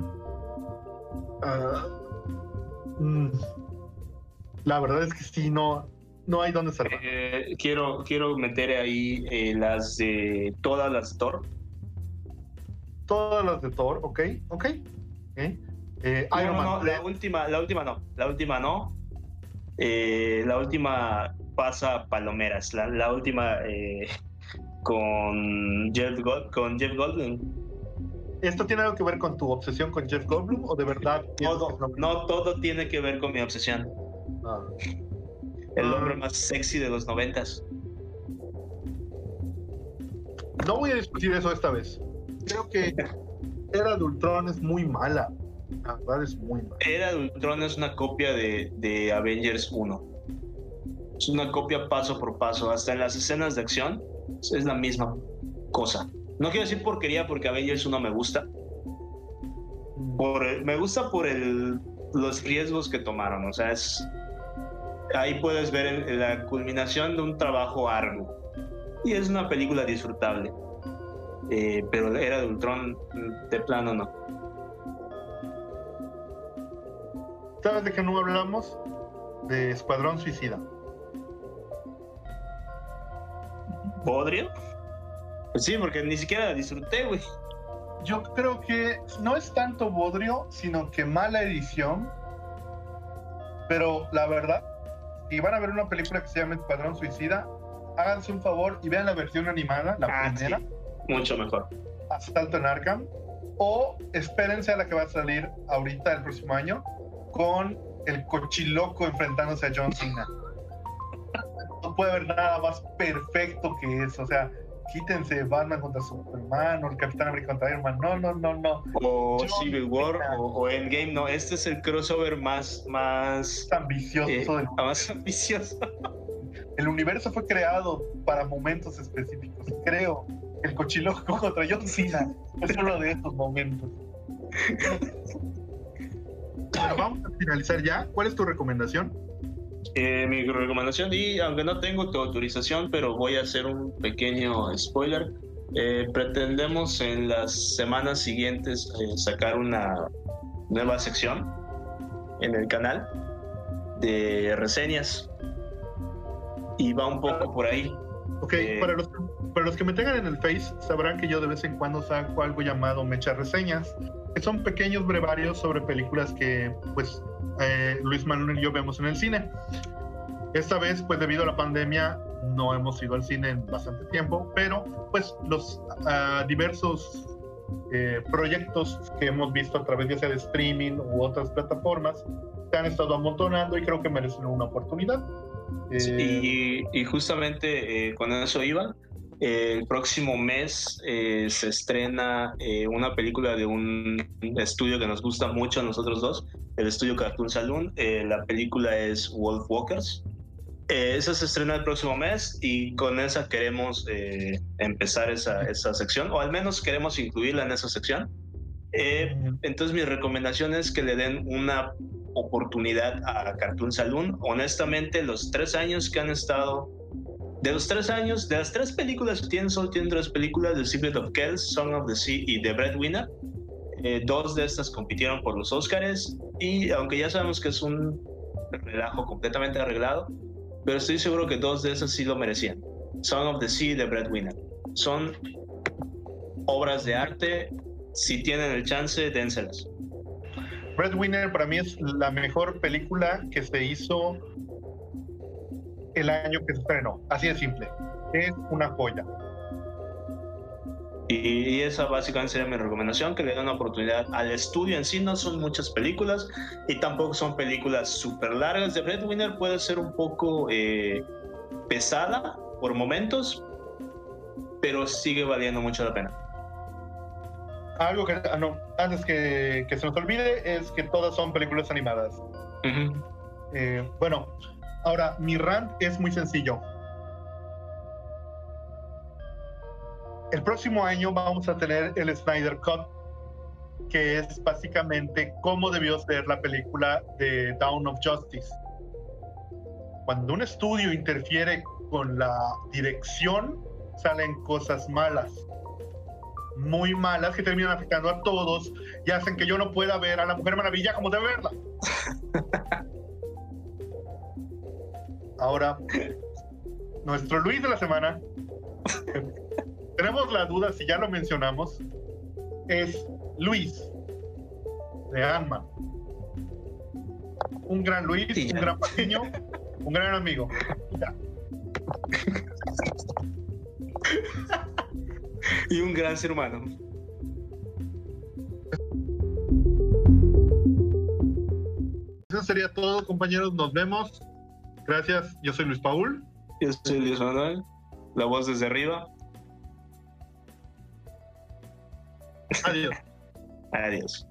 Ah, mm, la verdad es que sí, no, no hay donde salvar. Eh, quiero, quiero meter ahí eh, las de todas las Thor. Todas las de Thor, ok, ok. Eh, la última, la última no, la última no. la última pasa Palomeras, la, última eh, con, Jeff con Jeff Goldblum. ¿Esto tiene algo que ver con tu obsesión con Jeff Goldblum o de verdad? Todo, no, todo tiene que ver con mi obsesión. Ah. El ah. hombre más sexy de los noventas. No voy a discutir eso esta vez. Creo que Era de Ultron es muy mala. La verdad es muy mala. Era de Ultron es una copia de, de Avengers 1 es una copia paso por paso, hasta en las escenas de acción es la misma cosa. No quiero decir porquería porque Avengers 1 me gusta. Por, me gusta por el, los riesgos que tomaron, o sea, es, ahí puedes ver la culminación de un trabajo arduo. Y es una película disfrutable. Eh, pero era de Ultron, de plano no. ¿Sabes de qué no hablamos? De Escuadrón Suicida. ¿Podrio? Pues sí, porque ni siquiera la disfruté, güey. Yo creo que no es tanto bodrio, sino que mala edición. Pero la verdad, si van a ver una película que se llama Escuadrón Suicida, háganse un favor y vean la versión animada, la Ah, primera, sí. Mucho mejor. Asalto en Arkham. O espérense a la que va a salir ahorita el próximo año con el cochiloco enfrentándose a John Cena. No puede haber nada más perfecto que eso. O sea, quítense Batman contra Superman o el Capitán América contra Iron Man. No, no, no, no. O Civil War o, o Endgame. No, este es el crossover más, más, ambicioso. eh, del- más ambicioso. [LAUGHS] El universo fue creado para momentos específicos. Creo que el cochiloco contra John Cena es uno de esos momentos. [LAUGHS] Bueno, vamos a finalizar ya. ¿Cuál es tu recomendación? Eh, mi recomendación, y aunque no tengo tu autorización, pero voy a hacer un pequeño spoiler. eh, pretendemos en las semanas siguientes eh, sacar una nueva sección en el canal de reseñas y va un poco por ahí. Ok, Eh, para, los, para los que me tengan en el Face, sabrán que yo de vez en cuando saco algo llamado Mecha Reseñas, que son pequeños brevarios sobre películas que, pues, eh, Luis Manuel y yo vemos en el cine. Esta vez, pues, debido a la pandemia, no hemos ido al cine en bastante tiempo, pero, pues, los ah, diversos eh, proyectos que hemos visto a través ya sea de streaming u otras plataformas se han estado amontonando y creo que merecen una oportunidad. Eh, Y, y justamente eh, con eso iba. Eh, el próximo mes eh, se estrena eh, una película de un estudio que nos gusta mucho a nosotros dos, el estudio Cartoon Saloon. Eh, la película es Wolf Walkers. Eh, esa se estrena el próximo mes y con esa queremos eh, empezar esa, esa sección, o al menos queremos incluirla en esa sección. Entonces mi recomendación es que le den una oportunidad a Cartoon Saloon. Honestamente, los tres años que han estado, de los tres años, de las tres películas que tienen, solo tienen tres películas, The Secret of Kells, Song of the Sea y The Breadwinner. Eh, dos de estas compitieron por los Oscars y aunque ya sabemos que es un relajo completamente arreglado, pero estoy seguro que dos de esas sí lo merecían. Song of the Sea y The Breadwinner. Son obras de arte. Si tienen el chance, dénselas. Breadwinner para mí es la mejor película que se hizo el año que se estrenó. Así de simple. Es una joya. Y, esa básicamente sería mi recomendación, que le den una oportunidad al estudio en sí. No son muchas películas y tampoco son películas súper largas. The Breadwinner puede ser un poco eh, pesada por momentos, pero sigue valiendo mucho la pena. Algo que, ah, no, antes que, que se nos olvide, es que todas son películas animadas. Eh, bueno, ahora mi rant es muy sencillo. El próximo año vamos a tener el Snyder Cut, que es básicamente cómo debió ser la película de Dawn of Justice. Cuando un estudio interfiere con la dirección, salen cosas malas. Muy malas que terminan afectando a todos y hacen que yo no pueda ver a la Mujer Maravilla como debe verla. [LAUGHS] Ahora, nuestro Luis de la semana, tenemos la duda si ya lo mencionamos, es Luis de Ant-Man. Un gran Luis, Sí, un gran patiño, un gran amigo. Ya. Y un gran ser humano. Eso sería todo, compañeros. Nos vemos. Gracias. Yo soy Luis Paul. Yo soy Luis Manuel, la voz desde arriba. Adiós. Adiós.